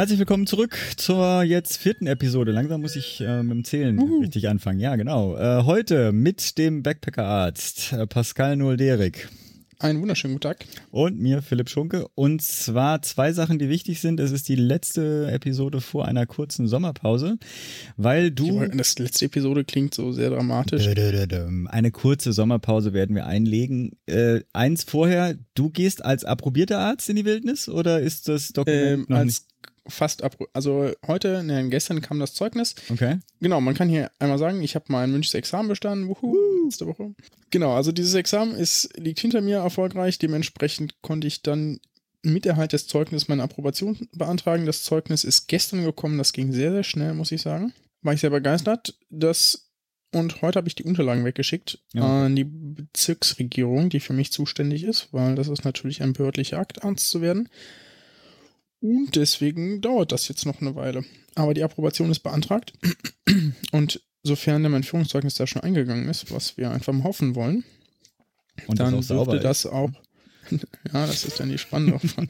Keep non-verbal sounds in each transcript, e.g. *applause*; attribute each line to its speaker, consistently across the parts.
Speaker 1: Herzlich willkommen zurück zur jetzt vierten Episode. Langsam muss ich äh, mit dem Zählen uh. richtig anfangen. Ja, genau. Äh, heute mit dem Backpackerarzt äh, Pascal Nolderik.
Speaker 2: Einen wunderschönen guten Tag.
Speaker 1: Und mir, Philipp Schunke. Und zwar zwei Sachen, die wichtig sind. Es ist die letzte Episode vor einer kurzen Sommerpause, weil du.
Speaker 2: Das letzte Episode klingt so sehr dramatisch.
Speaker 1: Eine kurze Sommerpause werden wir einlegen. Äh, eins vorher, du gehst als approbierter Arzt in die Wildnis oder ist das Dokument
Speaker 2: ähm, noch als nicht? Fast ab. Also heute, ne, gestern kam das Zeugnis.
Speaker 1: Okay.
Speaker 2: Genau, man kann hier einmal sagen, ich habe mein Münchs Examen bestanden. Wuhu, letzte Woche. Genau, also dieses Examen ist, liegt hinter mir erfolgreich. Dementsprechend konnte ich dann mit Erhalt des Zeugnisses meine Approbation beantragen. Das Zeugnis ist gestern gekommen. Das ging sehr, sehr schnell, muss ich sagen. War ich sehr begeistert. Das und heute habe ich die Unterlagen weggeschickt ja. an die Bezirksregierung, die für mich zuständig ist, weil das ist natürlich ein behördlicher Akt, Arzt zu werden. Und deswegen dauert das jetzt noch eine Weile. Aber die Approbation ist beantragt. *clears throat* Und sofern mein Führungszeugnis da schon eingegangen ist, was wir einfach mal hoffen wollen, und dann das dürfte das auch. *laughs* ja, das ist dann die Spannung davon.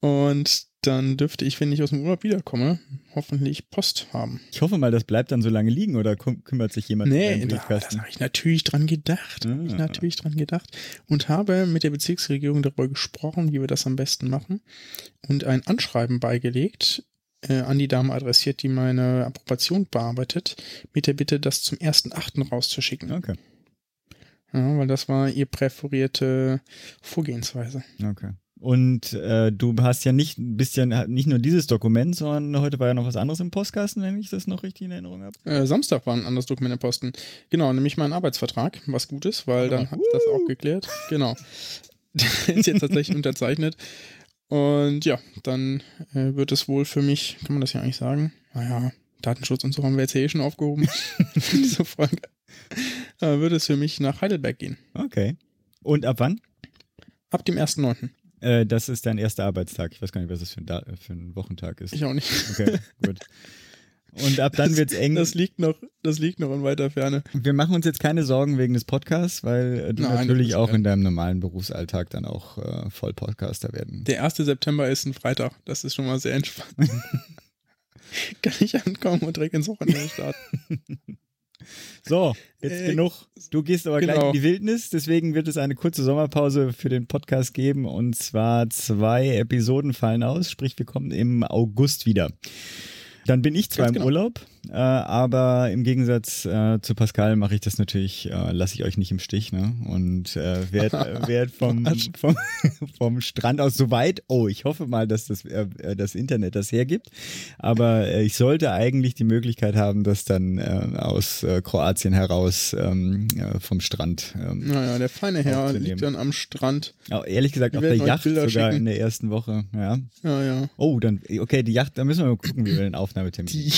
Speaker 2: Und dann dürfte ich, wenn ich aus dem Urlaub wiederkomme, hoffentlich Post haben.
Speaker 1: Ich hoffe mal, das bleibt dann so lange liegen oder kümmert sich jemand
Speaker 2: nee, um den Briefkasten? da habe ich natürlich dran gedacht. Ah. Habe ich natürlich dran gedacht und habe mit der Bezirksregierung darüber gesprochen, wie wir das am besten machen und ein Anschreiben beigelegt, äh, an die Dame adressiert, die meine Approbation bearbeitet, mit der Bitte, das zum 1.8. rauszuschicken.
Speaker 1: Okay.
Speaker 2: Ja, weil das war ihr präferierte Vorgehensweise.
Speaker 1: Okay. Und äh, du hast ja nicht ein bisschen nicht nur dieses Dokument, sondern heute war ja noch was anderes im Postkasten, wenn ich das noch richtig in Erinnerung habe.
Speaker 2: Äh, Samstag war ein anderes Dokument im Posten. Genau, nämlich mein Arbeitsvertrag, was gut ist, weil dann hat das auch geklärt. Genau. Der *laughs* ist jetzt tatsächlich unterzeichnet. Und ja, dann äh, wird es wohl für mich, kann man das ja eigentlich sagen? Naja, Datenschutz und so haben wir jetzt hier eh schon aufgehoben. *laughs* *laughs* Diese Frage. Äh, wird es für mich nach Heidelberg gehen.
Speaker 1: Okay. Und ab wann?
Speaker 2: Ab dem 1.9.
Speaker 1: Äh, das ist dein erster Arbeitstag. Ich weiß gar nicht, was das für ein, da für ein Wochentag ist.
Speaker 2: Ich auch nicht.
Speaker 1: Okay, gut. Und ab dann wird es eng.
Speaker 2: Das liegt noch, das liegt noch in weiter Ferne.
Speaker 1: Wir machen uns jetzt keine Sorgen wegen des Podcasts, weil äh, du Nein, natürlich auch in deinem normalen Berufsalltag dann auch äh, voll Podcaster werden.
Speaker 2: Der 1. September ist ein Freitag. Das ist schon mal sehr entspannt. *laughs* Kann ich ankommen und direkt ins Wochenende starten. *laughs*
Speaker 1: So, jetzt äh, genug. Du gehst aber genau. gleich in die Wildnis, deswegen wird es eine kurze Sommerpause für den Podcast geben und zwar zwei Episoden fallen aus, sprich wir kommen im August wieder. Dann bin ich zwar Ganz im genau. Urlaub, äh, aber im Gegensatz äh, zu Pascal mache ich das natürlich, äh, lasse ich euch nicht im Stich, ne? Und äh, werde äh, *laughs* werd vom, vom, *laughs* vom Strand aus so weit, oh, ich hoffe mal, dass das, äh, äh, das Internet das hergibt. Aber äh, ich sollte eigentlich die Möglichkeit haben, das dann äh, aus äh, Kroatien heraus ähm, äh, vom Strand.
Speaker 2: Ähm, naja, der feine Herr liegt dann am Strand.
Speaker 1: Oh, ehrlich gesagt, auf der Yacht sogar schicken. in der ersten Woche. Ja.
Speaker 2: ja, ja.
Speaker 1: Oh, dann, okay, die Yacht, da müssen wir mal gucken, wie wir den. Aufnahmetermin.
Speaker 2: Die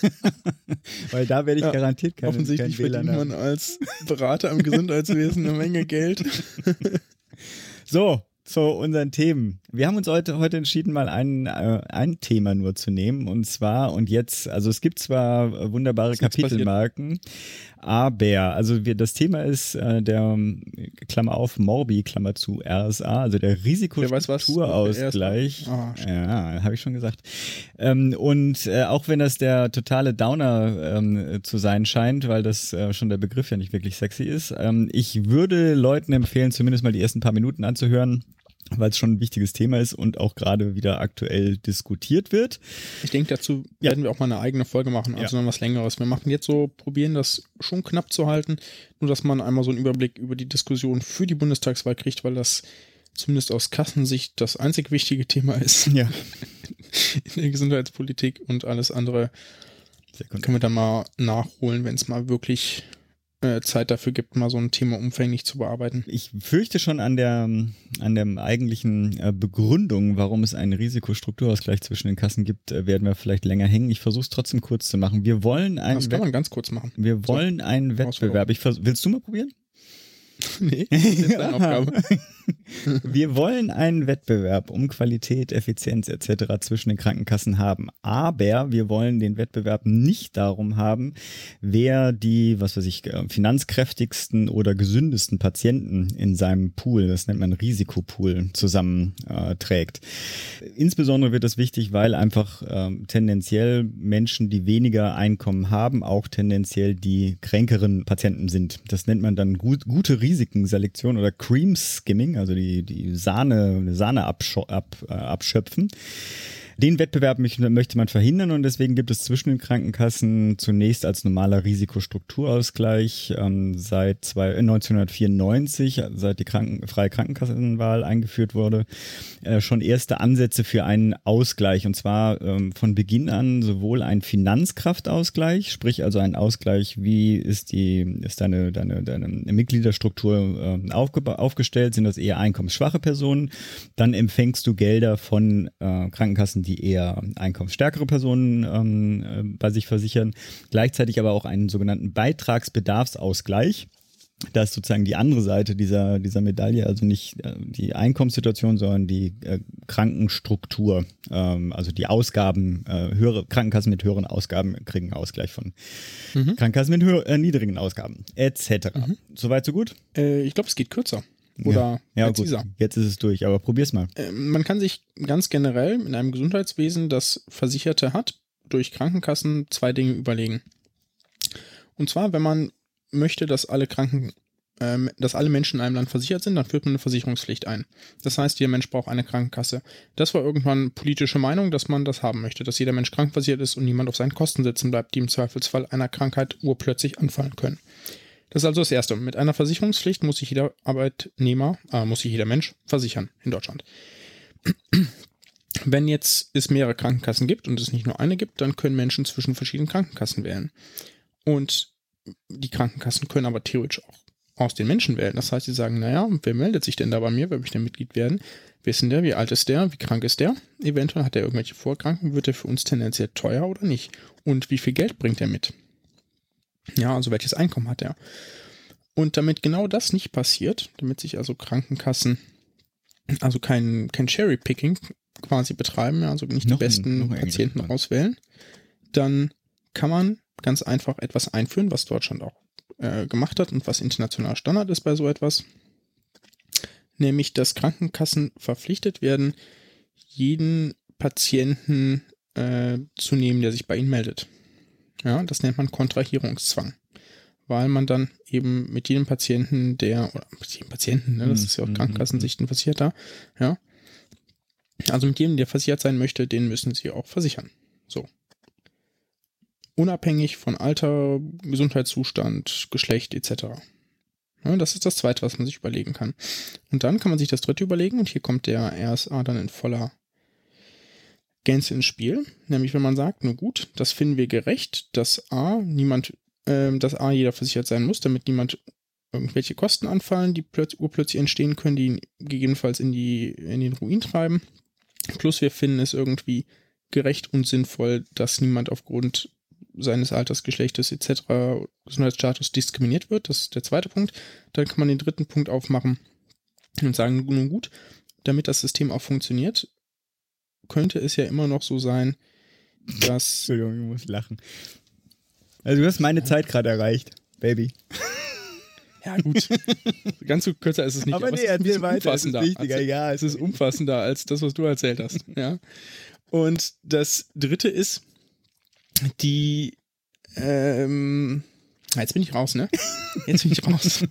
Speaker 2: *laughs*
Speaker 1: Weil da werde ich ja, garantiert keine
Speaker 2: Offensichtlich kein verdient man als Berater im Gesundheitswesen eine Menge Geld. *laughs*
Speaker 1: so, zu unseren Themen. Wir haben uns heute, heute entschieden, mal ein, äh, ein Thema nur zu nehmen. Und zwar, und jetzt, also es gibt zwar wunderbare Kapitelmarken, aber, also wir, das Thema ist äh, der, Klammer auf, Morbi, Klammer zu, RSA, also der Risikostrukturausgleich. Oh, ja, habe ich schon gesagt. Ähm, und äh, auch wenn das der totale Downer ähm, zu sein scheint, weil das äh, schon der Begriff ja nicht wirklich sexy ist, ähm, ich würde Leuten empfehlen, zumindest mal die ersten paar Minuten anzuhören weil es schon ein wichtiges Thema ist und auch gerade wieder aktuell diskutiert wird.
Speaker 2: Ich denke, dazu ja. werden wir auch mal eine eigene Folge machen, also ja. noch was längeres. Wir machen jetzt so, probieren das schon knapp zu halten, nur dass man einmal so einen Überblick über die Diskussion für die Bundestagswahl kriegt, weil das zumindest aus Kassensicht das einzig wichtige Thema ist. *laughs*
Speaker 1: Ja.
Speaker 2: In der Gesundheitspolitik und alles andere können wir dann mal nachholen, wenn es mal wirklich Zeit dafür gibt, mal so ein Thema umfänglich zu bearbeiten.
Speaker 1: Ich fürchte schon an der, an der eigentlichen äh, Begründung, warum es einen Risikostrukturausgleich zwischen den Kassen gibt, äh, werden wir vielleicht länger hängen. Ich versuche es trotzdem kurz zu machen. Wir wollen einen
Speaker 2: Das kann man ganz kurz machen.
Speaker 1: Wir wollen so, einen Wettbewerb. Ich willst du mal probieren? *laughs*
Speaker 2: nee, das ist deine Aufgabe. *laughs*
Speaker 1: Wir wollen einen Wettbewerb um Qualität, Effizienz etc. zwischen den Krankenkassen haben. Aber wir wollen den Wettbewerb nicht darum haben, wer die, was weiß ich, äh, finanzkräftigsten oder gesündesten Patienten in seinem Pool, das nennt man Risikopool, zusammenträgt. Äh, Insbesondere wird das wichtig, weil einfach äh, tendenziell Menschen, die weniger Einkommen haben, auch tendenziell die kränkeren Patienten sind. Das nennt man dann gut, gute Risikenselektion oder Cream Skimming, also die, die Sahne, Sahne äh, abschöpfen. Den Wettbewerb möchte man verhindern und deswegen gibt es zwischen den Krankenkassen zunächst als normaler Risikostrukturausgleich ähm, seit zwei, 1994, äh, seit die Kranken, freie Krankenkassenwahl eingeführt wurde, äh, schon erste Ansätze für einen Ausgleich und zwar ähm, von Beginn an sowohl ein Finanzkraftausgleich, sprich also ein Ausgleich, wie ist die ist deine deine deine Mitgliederstruktur äh, aufgestellt, sind das eher einkommensschwache Personen, dann empfängst du Gelder von äh, Krankenkassen, die die eher einkommensstärkere Personen ähm, äh, bei sich versichern. Gleichzeitig aber auch einen sogenannten Beitragsbedarfsausgleich. Das ist sozusagen die andere Seite dieser, dieser Medaille, also nicht äh, die Einkommenssituation, sondern die äh, Krankenstruktur, ähm, also die Ausgaben, äh, höhere Krankenkassen mit höheren Ausgaben kriegen Ausgleich von mhm. Krankenkassen mit äh, niedrigen Ausgaben, etc. Mhm. Soweit, so gut?
Speaker 2: Äh, ich glaube, es geht kürzer. Oder
Speaker 1: ja, ja gut, jetzt ist es durch, aber probier's mal.
Speaker 2: Ähm, man kann sich ganz generell in einem Gesundheitswesen, das Versicherte hat, durch Krankenkassen zwei Dinge überlegen. Und zwar, wenn man möchte, dass alle Kranken, ähm, dass alle Menschen in einem Land versichert sind, dann führt man eine Versicherungspflicht ein. Das heißt, jeder Mensch braucht eine Krankenkasse. Das war irgendwann politische Meinung, dass man das haben möchte, dass jeder Mensch krankenversichert ist und niemand auf seinen Kosten sitzen bleibt, die im Zweifelsfall einer Krankheit urplötzlich anfallen können. Das ist also das Erste. Mit einer Versicherungspflicht muss sich jeder Arbeitnehmer, äh, muss sich jeder Mensch versichern in Deutschland. Wenn jetzt es mehrere Krankenkassen gibt und es nicht nur eine gibt, dann können Menschen zwischen verschiedenen Krankenkassen wählen. Und die Krankenkassen können aber theoretisch auch aus den Menschen wählen. Das heißt, sie sagen, naja, wer meldet sich denn da bei mir? Wer möchte denn Mitglied werden? Wissen der, wie alt ist der? Wie krank ist der? Eventuell hat er irgendwelche Vorkrankungen. Wird er für uns tendenziell teuer oder nicht? Und wie viel Geld bringt er mit? Ja, also welches Einkommen hat er? Und damit genau das nicht passiert, damit sich also Krankenkassen also kein, kein Cherry-Picking quasi betreiben, also nicht noch die besten Patienten auswählen, dann kann man ganz einfach etwas einführen, was Deutschland auch äh, gemacht hat und was international Standard ist bei so etwas, nämlich dass Krankenkassen verpflichtet werden, jeden Patienten äh, zu nehmen, der sich bei ihnen meldet. Ja, das nennt man Kontrahierungszwang. Weil man dann eben mit jedem Patienten, der, oder mit jedem Patienten, ne, das ist ja auch mhm, Krankenkassensicht ein Versicherter, ja. Also mit jedem, der versichert sein möchte, den müssen sie auch versichern. So. Unabhängig von Alter, Gesundheitszustand, Geschlecht etc. Ja, das ist das zweite, was man sich überlegen kann. Und dann kann man sich das dritte überlegen und hier kommt der RSA dann in voller Gänze ins Spiel. Nämlich, wenn man sagt, nur gut, das finden wir gerecht, dass A, niemand, äh, dass A, jeder versichert sein muss, damit niemand irgendwelche Kosten anfallen, die plötzlich, urplötzlich entstehen können, die ihn gegebenenfalls in, die, in den Ruin treiben. Plus wir finden es irgendwie gerecht und sinnvoll, dass niemand aufgrund seines Alters, Geschlechtes etc. Gesundheitsstatus diskriminiert wird. Das ist der zweite Punkt. Dann kann man den dritten Punkt aufmachen und sagen, nun gut, damit das System auch funktioniert, könnte es ja immer noch so sein, dass. *laughs*
Speaker 1: Entschuldigung, ich muss lachen. Also du hast meine Zeit gerade erreicht, Baby. *laughs*
Speaker 2: Ja, gut. Ganz so kürzer ist es nicht.
Speaker 1: Aber, aber nee,
Speaker 2: es
Speaker 1: ist weiter, umfassender. Es ist wichtiger,
Speaker 2: als,
Speaker 1: ja.
Speaker 2: Es ist umfassender als das, was du erzählt hast. *laughs* Ja. Und das dritte ist, die, ähm, Jetzt bin ich raus, ne? Jetzt bin ich raus.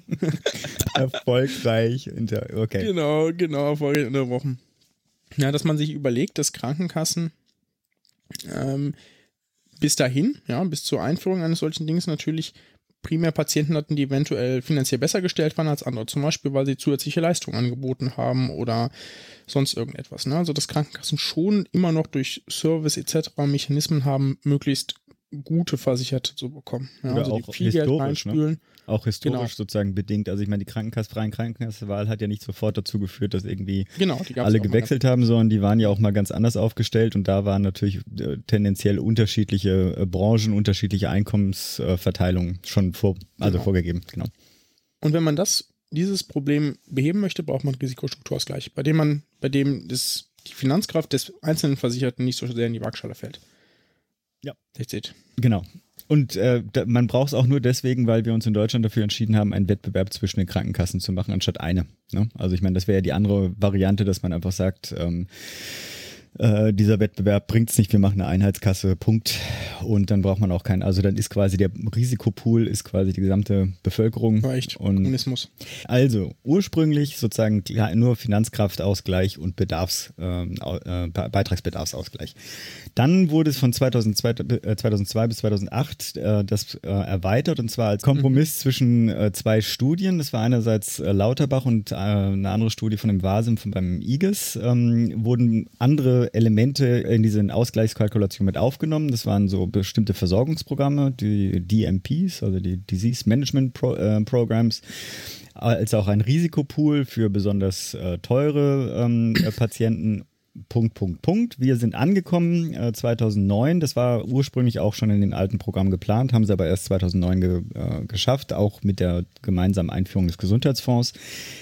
Speaker 1: Erfolgreich. Okay.
Speaker 2: Genau, genau, erfolgreich unterbrochen. Ja, dass man sich überlegt, dass Krankenkassen ähm, bis dahin, ja, bis zur Einführung eines solchen Dings natürlich primär Patienten hatten, die eventuell finanziell besser gestellt waren als andere, zum Beispiel, weil sie zusätzliche Leistungen angeboten haben oder sonst irgendetwas. Ne? Also dass Krankenkassen schon immer noch durch Service etc. Mechanismen haben, möglichst gute Versicherte zu bekommen. Ja,
Speaker 1: also auch viel Geld ne? reinspülen. Ne? Auch historisch genau. sozusagen bedingt. Also ich meine, die Krankenkasse, freien Krankenkassenwahl hat ja nicht sofort dazu geführt, dass irgendwie
Speaker 2: genau,
Speaker 1: alle gewechselt haben, sondern die waren ja auch mal ganz anders aufgestellt und da waren natürlich äh, tendenziell unterschiedliche äh, Branchen, unterschiedliche Einkommensverteilungen schon vor, also genau. vorgegeben. Genau.
Speaker 2: Und wenn man das dieses Problem beheben möchte, braucht man Risikostrukturausgleich, bei dem man, bei dem das, die Finanzkraft des einzelnen Versicherten nicht so sehr in die Waagschale fällt.
Speaker 1: Ja.
Speaker 2: That's it.
Speaker 1: Genau. Und äh, da, man braucht es auch nur deswegen, weil wir uns in Deutschland dafür entschieden haben, einen Wettbewerb zwischen den Krankenkassen zu machen, anstatt eine. Ne? Also ich meine, das wäre ja die andere Variante, dass man einfach sagt, ähm, äh, dieser Wettbewerb bringt es nicht, wir machen eine Einheitskasse, Punkt. Und dann braucht man auch keinen, also dann ist quasi der Risikopool, ist quasi die gesamte Bevölkerung.
Speaker 2: Reicht.
Speaker 1: Und
Speaker 2: Kommunismus.
Speaker 1: also ursprünglich sozusagen nur Finanzkraftausgleich und Bedarfs, ähm, äh, Beitragsbedarfsausgleich. Dann wurde es von 2002, äh, 2002 bis 2008 äh, das äh, erweitert und zwar als Kompromiss mhm. zwischen äh, zwei Studien. Das war einerseits äh, Lauterbach und eine andere Studie von dem Vasim von beim IGES. Ähm, wurden andere Elemente in diese Ausgleichskalkulation mit aufgenommen. Das waren so bestimmte Versorgungsprogramme, die DMPs, also die Disease Management Pro, äh, Programs, als auch ein Risikopool für besonders äh, teure ähm, äh, Patienten Punkt, Punkt, Punkt. Wir sind angekommen äh, 2009. Das war ursprünglich auch schon in den alten Programmen geplant, haben sie aber erst 2009 ge, äh, geschafft, auch mit der gemeinsamen Einführung des Gesundheitsfonds,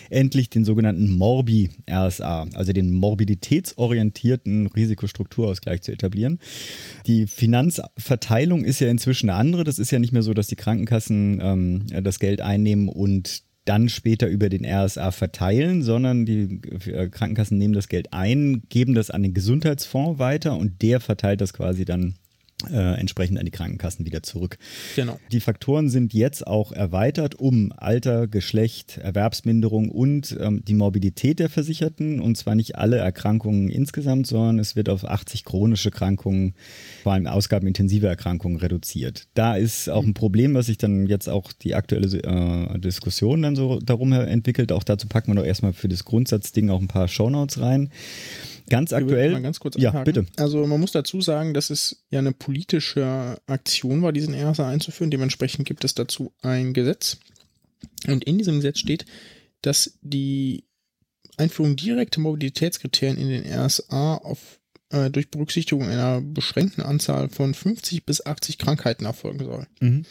Speaker 1: endlich den sogenannten Morbi-RSA, also den morbiditätsorientierten Risikostrukturausgleich zu etablieren. Die Finanzverteilung ist ja inzwischen eine andere. Das ist ja nicht mehr so, dass die Krankenkassen ähm, das Geld einnehmen und dann später über den RSA verteilen, sondern die äh, Krankenkassen nehmen das Geld ein, geben das an den Gesundheitsfonds weiter und der verteilt das quasi dann äh, entsprechend an die Krankenkassen wieder zurück.
Speaker 2: Genau.
Speaker 1: Die Faktoren sind jetzt auch erweitert um Alter, Geschlecht, Erwerbsminderung und ähm, die Morbidität der Versicherten und zwar nicht alle Erkrankungen insgesamt, sondern es wird auf 80 chronische Erkrankungen, vor allem ausgabenintensive Erkrankungen reduziert. Da ist auch ein Problem, was sich dann jetzt auch die aktuelle äh, Diskussion dann so darum entwickelt. Auch dazu packen wir doch erstmal für das Grundsatzding auch ein paar Shownotes rein. Ganz aktuell.
Speaker 2: Ganz
Speaker 1: ja,
Speaker 2: anhaken.
Speaker 1: bitte.
Speaker 2: Also man muss dazu sagen, dass es ja eine politische Aktion war, diesen RSA einzuführen. Dementsprechend gibt es dazu ein Gesetz. Und in diesem Gesetz steht, dass die Einführung direkter Mobilitätskriterien in den RSA auf, äh, durch Berücksichtigung einer beschränkten Anzahl von 50 bis 80 Krankheiten erfolgen soll.
Speaker 1: Mhm.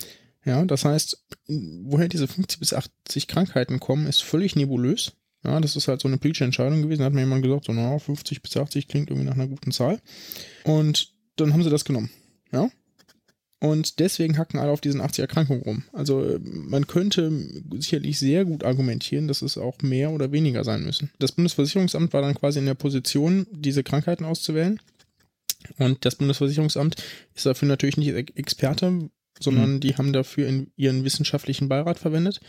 Speaker 2: Ja, das heißt, woher diese 50 bis 80 Krankheiten kommen, ist völlig nebulös. Ja, das ist halt so eine politische Entscheidung gewesen. Da hat mir jemand gesagt, so, na, 50 bis 80 klingt irgendwie nach einer guten Zahl. Und dann haben sie das genommen. Ja. Und deswegen hacken alle auf diesen 80 Erkrankungen rum. Also man könnte sicherlich sehr gut argumentieren, dass es auch mehr oder weniger sein müssen. Das Bundesversicherungsamt war dann quasi in der Position, diese Krankheiten auszuwählen. Und das Bundesversicherungsamt ist dafür natürlich nicht Experte, sondern mhm. die haben dafür in ihren wissenschaftlichen Beirat verwendet.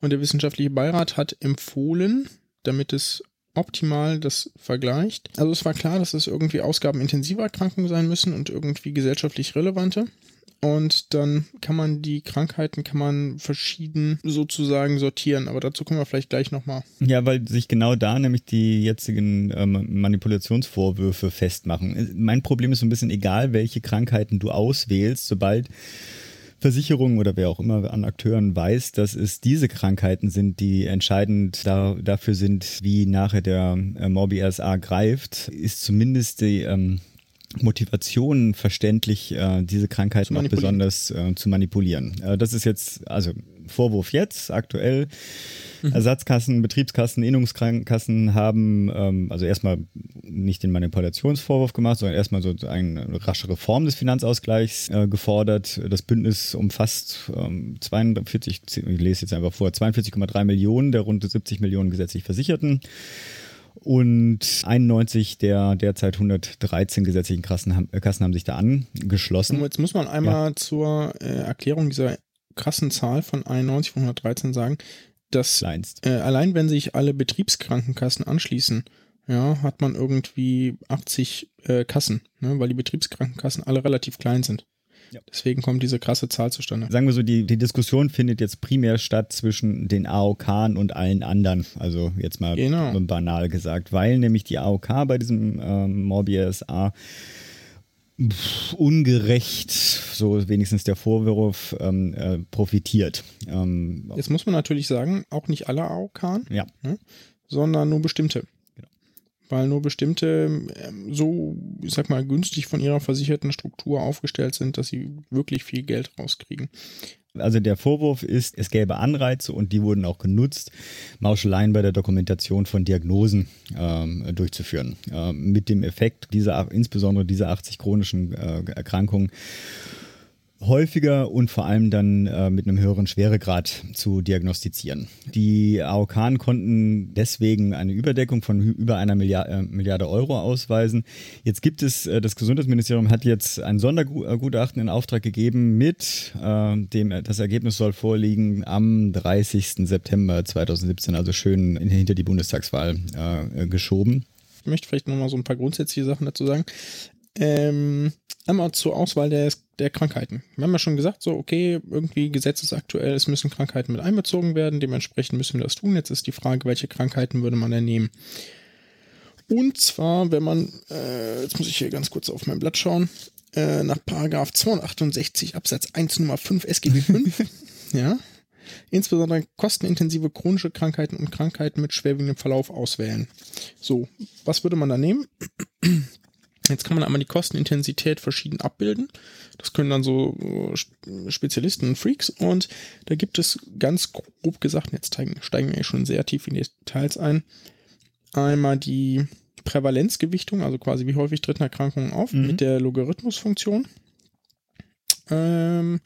Speaker 2: Und der wissenschaftliche Beirat hat empfohlen, damit es optimal das vergleicht. Also es war klar, dass es irgendwie ausgabenintensive Erkrankungen sein müssen und irgendwie gesellschaftlich relevante. Und dann kann man die Krankheiten, kann man verschieden sozusagen sortieren. Aber dazu kommen wir vielleicht gleich nochmal.
Speaker 1: Ja, weil sich genau da nämlich die jetzigen ähm, Manipulationsvorwürfe festmachen. Mein Problem ist so ein bisschen egal, welche Krankheiten du auswählst, sobald Versicherungen oder wer auch immer an Akteuren weiß, dass es diese Krankheiten sind, die entscheidend da, dafür sind, wie nachher der äh, Morbi RSA greift, ist zumindest die ähm, Motivation verständlich, äh, diese Krankheiten auch besonders äh, zu manipulieren. Äh, das ist jetzt, also Vorwurf jetzt, aktuell. Mhm. Ersatzkassen, Betriebskassen, Innungskrankenkassen haben ähm, also erstmal nicht den Manipulationsvorwurf gemacht, sondern erstmal so eine rasche Reform des Finanzausgleichs äh, gefordert. Das Bündnis umfasst ähm, 42, ich lese jetzt einfach vor, 42,3 Millionen der rund 70 Millionen gesetzlich Versicherten und 91 der derzeit 113 gesetzlichen Kassen haben, äh, Kassen haben sich da angeschlossen.
Speaker 2: Jetzt muss man einmal ja. zur äh, Erklärung dieser krassen Zahl von 91 von 113 sagen, dass äh, allein wenn sich alle Betriebskrankenkassen anschließen, ja, hat man irgendwie 80 äh, Kassen, ne, weil die Betriebskrankenkassen alle relativ klein sind. Ja. Deswegen kommt diese krasse Zahl zustande.
Speaker 1: Sagen wir so, die, die Diskussion findet jetzt primär statt zwischen den AOK und allen anderen. Also jetzt mal genau. banal gesagt, weil nämlich die AOK bei diesem ähm, Morbius A ungerecht, so wenigstens der Vorwurf, ähm, äh, profitiert. Ähm,
Speaker 2: Jetzt muss man natürlich sagen, auch nicht alle AOK,
Speaker 1: ja.
Speaker 2: ne, sondern nur bestimmte. Genau. Weil nur bestimmte ähm, so, ich sag mal, günstig von ihrer versicherten Struktur aufgestellt sind, dass sie wirklich viel Geld rauskriegen.
Speaker 1: Also der Vorwurf ist, es gäbe Anreize und die wurden auch genutzt, Mauscheleien bei der Dokumentation von Diagnosen ähm, durchzuführen. Ähm, mit dem Effekt, dieser, insbesondere dieser 80 chronischen äh, Erkrankungen häufiger und vor allem dann äh, mit einem höheren Schweregrad zu diagnostizieren. Die AOK konnten deswegen eine Überdeckung von über einer Milliarde, äh, Milliarde Euro ausweisen. Jetzt gibt es, äh, das Gesundheitsministerium hat jetzt ein Sondergutachten in Auftrag gegeben mit äh, dem, das Ergebnis soll vorliegen am 30. September 2017, also schön hinter die Bundestagswahl äh, geschoben.
Speaker 2: Ich möchte vielleicht nochmal so ein paar grundsätzliche Sachen dazu sagen. Ähm, einmal zur Auswahl der, der Krankheiten. Wir haben ja schon gesagt, so, okay, irgendwie gesetzesaktuell, es müssen Krankheiten mit einbezogen werden, dementsprechend müssen wir das tun. Jetzt ist die Frage, welche Krankheiten würde man denn nehmen? Und zwar, wenn man, äh, jetzt muss ich hier ganz kurz auf mein Blatt schauen, äh, nach Paragraph 268 Absatz 1 Nummer 5 SGB 5, ja, insbesondere kostenintensive chronische Krankheiten und Krankheiten mit schwerwiegendem Verlauf auswählen. So, was würde man da nehmen? Jetzt kann man einmal die Kostenintensität verschieden abbilden. Das können dann so Spezialisten und Freaks. Und da gibt es ganz grob gesagt, jetzt steigen, steigen wir schon sehr tief in die Details ein, einmal die Prävalenzgewichtung, also quasi wie häufig treten Erkrankungen auf, mhm. mit der Logarithmusfunktion. Ähm,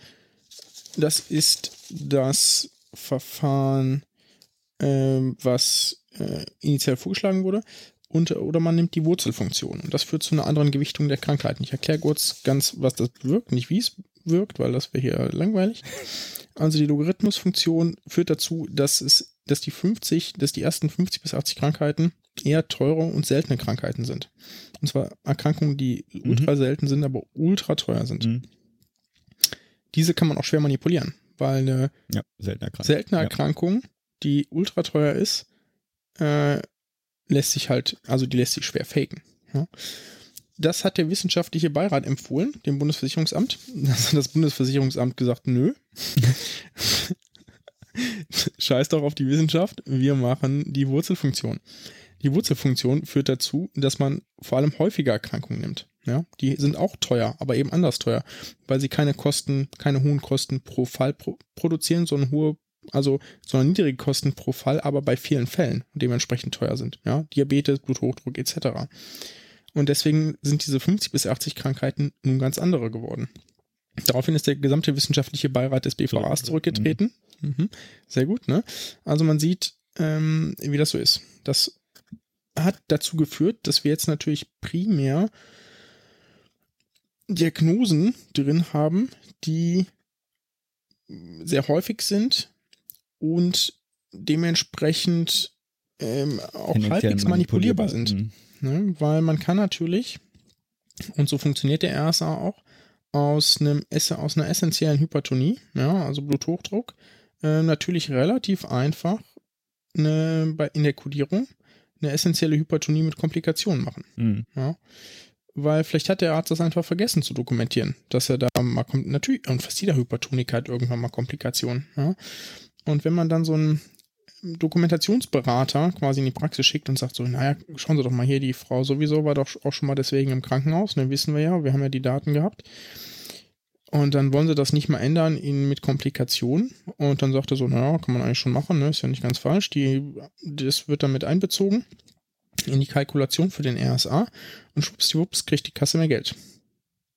Speaker 2: das ist das Verfahren, ähm, was äh, initial vorgeschlagen wurde und, oder man nimmt die Wurzelfunktion. Und das führt zu einer anderen Gewichtung der Krankheiten. Ich erkläre kurz ganz, was das wirkt, nicht wie es wirkt, weil das wäre hier langweilig. Also die Logarithmusfunktion führt dazu, dass es, dass die 50, dass die ersten 50 bis 80 Krankheiten eher teure und seltene Krankheiten sind. Und zwar Erkrankungen, die mhm. ultra selten sind, aber ultra teuer sind. Mhm. Diese kann man auch schwer manipulieren, weil eine
Speaker 1: ja, seltene Erkrankung,
Speaker 2: seltene Erkrankung ja. die ultra teuer ist, äh, lässt sich halt, also die lässt sich schwer faken. Ja. Das hat der wissenschaftliche Beirat empfohlen, dem Bundesversicherungsamt. *laughs* Das hat das Bundesversicherungsamt gesagt, nö. *laughs* Scheiß doch auf die Wissenschaft, wir machen die Wurzelfunktion. Die Wurzelfunktion führt dazu, dass man vor allem häufiger Erkrankungen nimmt. Ja, die sind auch teuer, aber eben anders teuer, weil sie keine Kosten, keine hohen Kosten pro Fall pro produzieren, sondern hohe also sondern niedrige Kosten pro Fall, aber bei vielen Fällen dementsprechend teuer sind. Ja, Diabetes, Bluthochdruck etc. Und deswegen sind diese 50 bis 80 Krankheiten nun ganz andere geworden. Daraufhin ist der gesamte wissenschaftliche Beirat des BVAs zurückgetreten. Mhm. Sehr gut, ne? Also man sieht, ähm, wie das so ist. Das hat dazu geführt, dass wir jetzt natürlich primär Diagnosen drin haben, die sehr häufig sind, und dementsprechend ähm, auch halbwegs manipulierbar sind. Mhm. Ne? Weil man kann natürlich, und so funktioniert der RSA auch, aus, einem, aus einer essentiellen Hypertonie, ja, also Bluthochdruck, äh, natürlich relativ einfach eine, bei, in der Kodierung eine essentielle Hypertonie mit Komplikationen machen. Mhm. Ja. Weil vielleicht hat der Arzt das einfach vergessen zu dokumentieren, dass er da mal kommt. Natürlich, und fast jeder Hypertonik hat irgendwann mal Komplikationen. Ja. Und wenn man dann so einen Dokumentationsberater quasi in die Praxis schickt und sagt so, naja, schauen Sie doch mal hier, die Frau sowieso war doch auch schon mal deswegen im Krankenhaus, ne, wissen wir ja, wir haben ja die Daten gehabt. Und dann wollen sie das nicht mal ändern in, mit Komplikationen. Und dann sagt er so, naja, kann man eigentlich schon machen, ne? ist ja nicht ganz falsch. Die, das wird dann mit einbezogen in die Kalkulation für den RSA und schwuppsdiwupps kriegt die Kasse mehr Geld.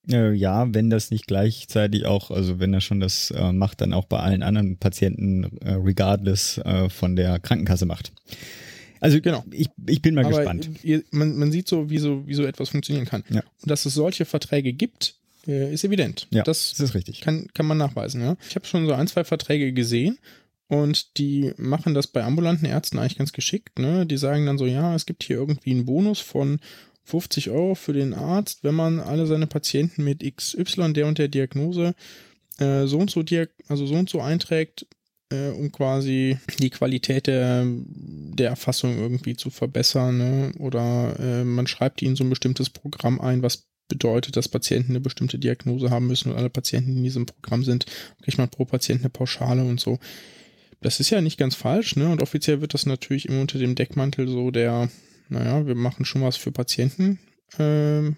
Speaker 1: Äh, ja, wenn das nicht gleichzeitig auch, also wenn er schon das äh, macht, dann auch bei allen anderen Patienten äh, regardless äh, von der Krankenkasse macht. Also genau. ich, ich bin mal Aber gespannt.
Speaker 2: Ihr, man, man sieht so wie, so, wie so etwas funktionieren kann. Ja. Und dass es solche Verträge gibt, äh, ist evident.
Speaker 1: Ja, das, das ist richtig.
Speaker 2: Kann, kann man nachweisen. Ja? Ich habe schon so ein, zwei Verträge gesehen und die machen das bei ambulanten Ärzten eigentlich ganz geschickt. Ne? Die sagen dann so, ja, es gibt hier irgendwie einen Bonus von 50 Euro für den Arzt, wenn man alle seine Patienten mit XY der und der Diagnose äh, so und so Diag also so und so einträgt, äh, um quasi die Qualität der, der Erfassung irgendwie zu verbessern. Ne? Oder äh, man schreibt ihnen so ein bestimmtes Programm ein, was bedeutet, dass Patienten eine bestimmte Diagnose haben müssen und alle Patienten, die in diesem Programm sind, kriegt man pro Patient eine Pauschale und so. Das ist ja nicht ganz falsch, ne? Und offiziell wird das natürlich immer unter dem Deckmantel so der naja, wir machen schon was für Patienten äh,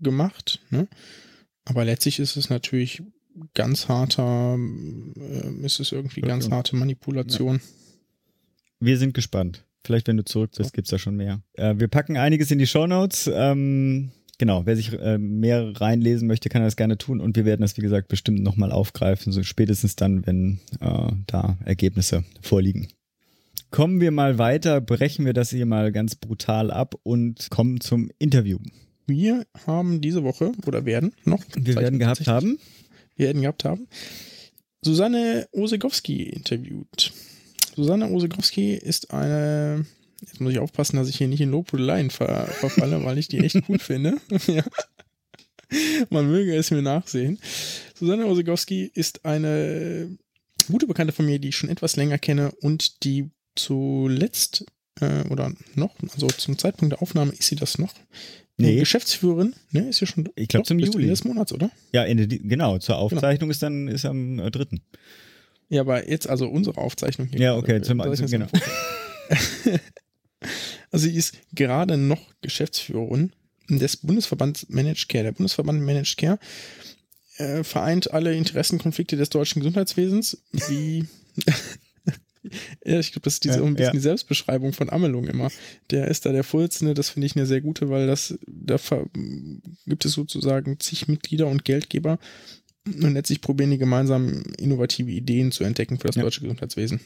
Speaker 2: gemacht, ne? Aber letztlich ist es natürlich ganz harter, äh, ist es irgendwie ganz
Speaker 1: Okay.
Speaker 2: harte Manipulation.
Speaker 1: Wir sind gespannt. Vielleicht, wenn du zurück bist, gibt's da schon mehr. Äh, wir packen einiges in die Shownotes. Ähm, genau, wer sich äh, mehr reinlesen möchte, kann das gerne tun. Und wir werden das, wie gesagt, bestimmt nochmal aufgreifen, so spätestens dann, wenn äh, da Ergebnisse vorliegen. Kommen wir mal weiter, brechen wir das hier mal ganz brutal ab und kommen zum Interview.
Speaker 2: Wir haben diese Woche oder werden noch
Speaker 1: Wir werden gehabt haben.
Speaker 2: wir werden gehabt haben, Susanne Osegowski interviewt. Susanne Osegowski ist eine, jetzt muss ich aufpassen, dass ich hier nicht in Lobhudeleien ver, verfalle, *laughs* weil ich die echt gut finde. *laughs* ja. Man möge es mir nachsehen. Susanne Osegowski ist eine gute Bekannte von mir, die ich schon etwas länger kenne und die zuletzt äh, oder noch, also zum Zeitpunkt der Aufnahme ist sie das noch.
Speaker 1: Nee.
Speaker 2: Äh, Geschäftsführerin, ne, ist ja schon.
Speaker 1: Ich glaub,
Speaker 2: doch,
Speaker 1: zum Juli.
Speaker 2: Ende des Monats, oder?
Speaker 1: Ja, Ende, genau, zur Aufzeichnung ist dann ist am äh, dritten.
Speaker 2: Ja, aber jetzt also unsere Aufzeichnung hier.
Speaker 1: Ja, okay, zum,
Speaker 2: Da ist jetzt
Speaker 1: genau. *laughs*
Speaker 2: Also sie ist gerade noch Geschäftsführerin des Bundesverbands Managed Care. Der Bundesverband Managed Care äh, vereint alle Interessenkonflikte des deutschen Gesundheitswesens, wie *laughs* ja, ich glaube, das ist diese
Speaker 1: Ja,
Speaker 2: ein bisschen
Speaker 1: ja.
Speaker 2: die Selbstbeschreibung von Amelung immer. Der ist da der Vorsitzende, das finde ich eine sehr gute, weil das, da gibt es sozusagen zig Mitglieder und Geldgeber und letztlich probieren die gemeinsam innovative Ideen zu entdecken für das
Speaker 1: Ja.
Speaker 2: deutsche Gesundheitswesen.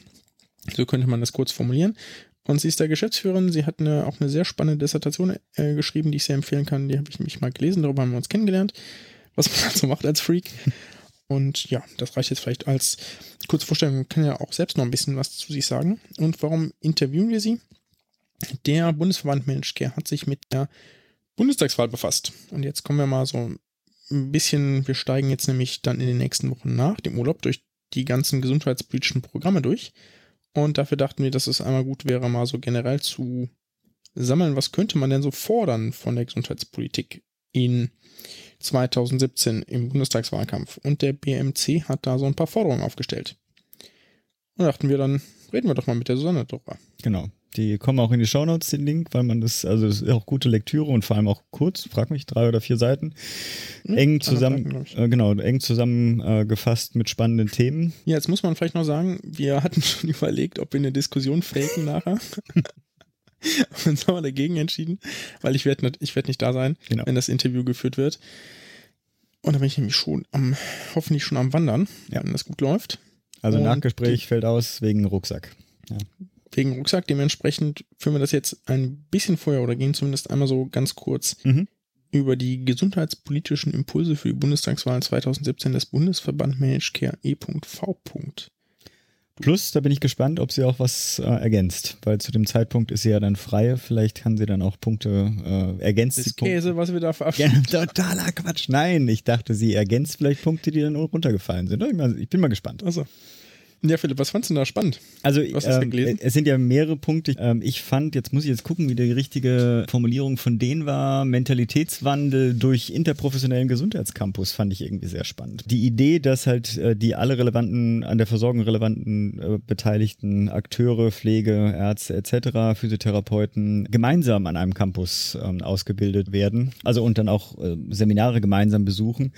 Speaker 2: So könnte man das kurz formulieren. Und sie ist da Geschäftsführerin. Sie hat eine, auch eine sehr spannende Dissertation äh, geschrieben, die ich sehr empfehlen kann. Die habe ich mich mal gelesen. Darüber haben wir uns kennengelernt, was man *laughs* so macht als Freak. Und ja, das reicht jetzt vielleicht als kurze Vorstellung. Man kann ja auch selbst noch ein bisschen was zu sich sagen. Und warum interviewen wir sie? Der Bundesverband Managed Care hat sich mit der Bundestagswahl befasst. Und jetzt kommen wir mal so ein bisschen, wir steigen jetzt nämlich dann in den nächsten Wochen nach dem Urlaub durch die ganzen gesundheitspolitischen Programme durch. Und dafür dachten wir, dass es einmal gut wäre, mal so generell zu sammeln, was könnte man denn so fordern von der Gesundheitspolitik in 2017 im Bundestagswahlkampf. Und der BMC hat da so ein paar Forderungen aufgestellt. Und dachten wir, dann reden wir doch mal mit der Susanne drüber.
Speaker 1: Genau. Die kommen auch in die Shownotes, den Link, weil man das, also das ist auch gute Lektüre und vor allem auch kurz, frag mich, drei oder vier Seiten.
Speaker 2: Hm,
Speaker 1: eng zusammen,
Speaker 2: ich.
Speaker 1: äh, genau, eng zusammengefasst mit spannenden Themen.
Speaker 2: Ja, jetzt muss man vielleicht noch sagen, wir hatten *laughs* schon überlegt, ob wir eine Diskussion faken nachher. *laughs* Und uns *laughs* haben wir dagegen entschieden, weil ich werde nicht, ich werd nicht da sein,
Speaker 1: Genau.
Speaker 2: wenn das Interview geführt wird. Und da bin ich nämlich schon am, hoffentlich schon am Wandern,
Speaker 1: Ja.
Speaker 2: wenn das gut läuft.
Speaker 1: Also
Speaker 2: Und
Speaker 1: Nachgespräch fällt aus wegen Rucksack.
Speaker 2: Wegen Rucksack, dementsprechend führen wir das jetzt ein bisschen vorher oder gehen zumindest einmal so ganz kurz
Speaker 1: Mhm.
Speaker 2: über die gesundheitspolitischen Impulse für die Bundestagswahl 2017 des Bundesverband Managed Care E.V.
Speaker 1: Plus, da bin ich gespannt, ob sie auch was äh, ergänzt, weil zu dem Zeitpunkt ist sie ja dann frei. Vielleicht kann sie dann auch Punkte äh, ergänzt.
Speaker 2: Das
Speaker 1: die Punkte.
Speaker 2: Käse, was wir da
Speaker 1: Ja,
Speaker 2: verabschieden.
Speaker 1: totaler Quatsch. Nein, ich dachte, sie ergänzt vielleicht Punkte, die dann runtergefallen sind. Ich mal- Ich bin mal gespannt.
Speaker 2: Also. Ja, Philipp, was fandst du denn da spannend?
Speaker 1: Also
Speaker 2: hast das
Speaker 1: ähm,
Speaker 2: gelesen?
Speaker 1: es sind ja mehrere Punkte. Ähm, ich fand, jetzt muss ich jetzt gucken, wie die richtige Formulierung von denen war. Mentalitätswandel durch interprofessionellen Gesundheitscampus fand ich irgendwie sehr spannend. Die Idee, dass halt äh, die alle relevanten, an der Versorgung relevanten äh, beteiligten Akteure, Pflege, Ärzte etc., Physiotherapeuten gemeinsam an einem Campus ähm, ausgebildet werden. Also und dann auch äh, Seminare gemeinsam besuchen,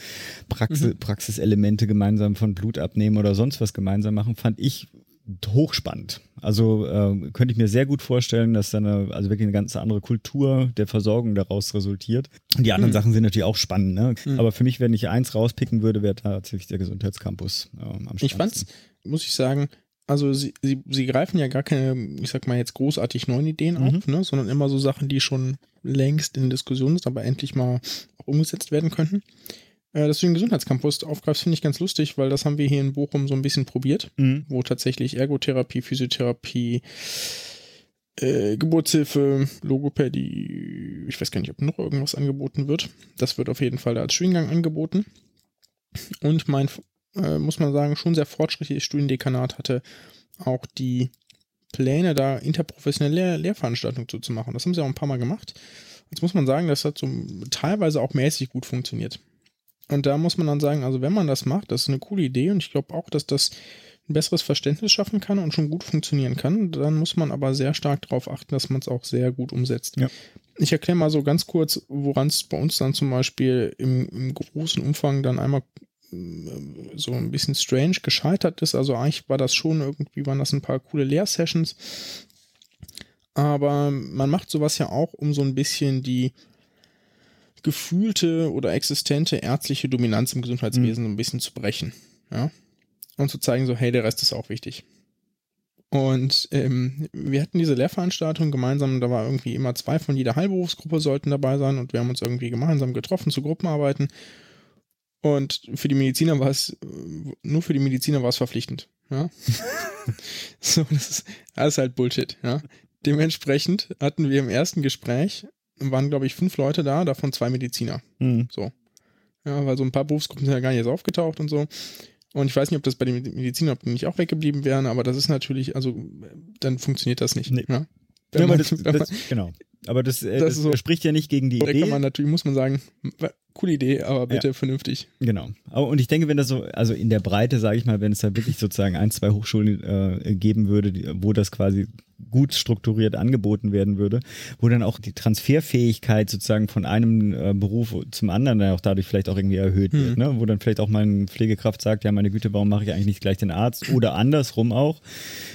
Speaker 1: Praxis, Praxiselemente gemeinsam von Blut abnehmen oder sonst was gemeinsam machen, fand ich hochspannend. Also äh, könnte ich mir sehr gut vorstellen, dass dann eine, also wirklich eine ganz andere Kultur der Versorgung daraus resultiert. Und die anderen Sachen sind natürlich auch spannend, ne? Aber für mich, wenn ich eins rauspicken würde, wäre tatsächlich der Gesundheitscampus ähm, am
Speaker 2: Ich fand's, muss ich sagen, also sie, sie, sie greifen ja gar keine, ich sag mal jetzt großartig neuen Ideen auf, ne, sondern immer so Sachen, die schon längst in Diskussion sind, aber endlich mal auch umgesetzt werden könnten. Äh, dass du den Gesundheitscampus aufgreifst, finde ich ganz lustig, weil das haben wir hier in Bochum so ein bisschen probiert,
Speaker 1: Mhm.
Speaker 2: wo tatsächlich Ergotherapie, Physiotherapie, äh, Geburtshilfe, Logopädie, ich weiß gar nicht, ob noch irgendwas angeboten wird. Das wird auf jeden Fall da als Studiengang angeboten. Und mein, äh, muss man sagen, schon sehr fortschrittliches Studiendekanat hatte auch die Pläne, da interprofessionelle Lehr Lehrveranstaltungen zuzumachen. Das haben sie auch ein paar Mal gemacht. Jetzt muss man sagen, das hat so teilweise auch mäßig gut funktioniert. Und da muss man dann sagen, also wenn man das macht, das ist eine coole Idee und ich glaube auch, dass das ein besseres Verständnis schaffen kann und schon gut funktionieren kann. Dann muss man aber sehr stark darauf achten, dass man es auch sehr gut umsetzt.
Speaker 1: Ja.
Speaker 2: Ich erkläre mal so ganz kurz, woran es bei uns dann zum Beispiel im, im großen Umfang dann einmal äh, so ein bisschen strange gescheitert ist. Also eigentlich war das schon irgendwie, waren das ein paar coole Lehrsessions. Aber man macht sowas ja auch, um so ein bisschen die gefühlte oder existente ärztliche Dominanz im Gesundheitswesen mhm. so ein bisschen zu brechen. Ja. Und zu zeigen, so, hey, der Rest ist auch wichtig. Und ähm, wir hatten diese Lehrveranstaltung gemeinsam, da war irgendwie immer zwei von jeder Heilberufsgruppe sollten dabei sein und wir haben uns irgendwie gemeinsam getroffen zu Gruppenarbeiten. Und für die Mediziner war es, nur für die Mediziner war es verpflichtend. Ja? *laughs* so, das ist alles halt Bullshit, ja. Dementsprechend hatten wir im ersten Gespräch, waren glaube ich fünf Leute da, davon zwei Mediziner. Mhm. So. Ja, weil so ein paar Berufsgruppen sind ja gar nicht erst aufgetaucht und so. Und ich weiß nicht, ob das bei den Medizinern nicht auch weggeblieben wären, aber das ist natürlich, also dann funktioniert das nicht. Nee. Ja?
Speaker 1: Ja, aber das, *laughs* das, genau. Aber das, äh, das, das so, spricht ja nicht gegen die Idee.
Speaker 2: kann man natürlich, muss man sagen, coole Idee, aber bitte ja. vernünftig.
Speaker 1: Genau. Und ich denke, wenn das so, also in der Breite, sage ich mal, wenn es da wirklich sozusagen ein, zwei Hochschulen äh, geben würde, wo das quasi gut strukturiert angeboten werden würde, wo dann auch die Transferfähigkeit sozusagen von einem äh, Beruf zum anderen dann auch dadurch vielleicht auch irgendwie erhöht hm. wird, ne? wo dann vielleicht auch mal eine Pflegekraft sagt, ja meine Güte, warum mache ich eigentlich nicht gleich den Arzt oder andersrum auch.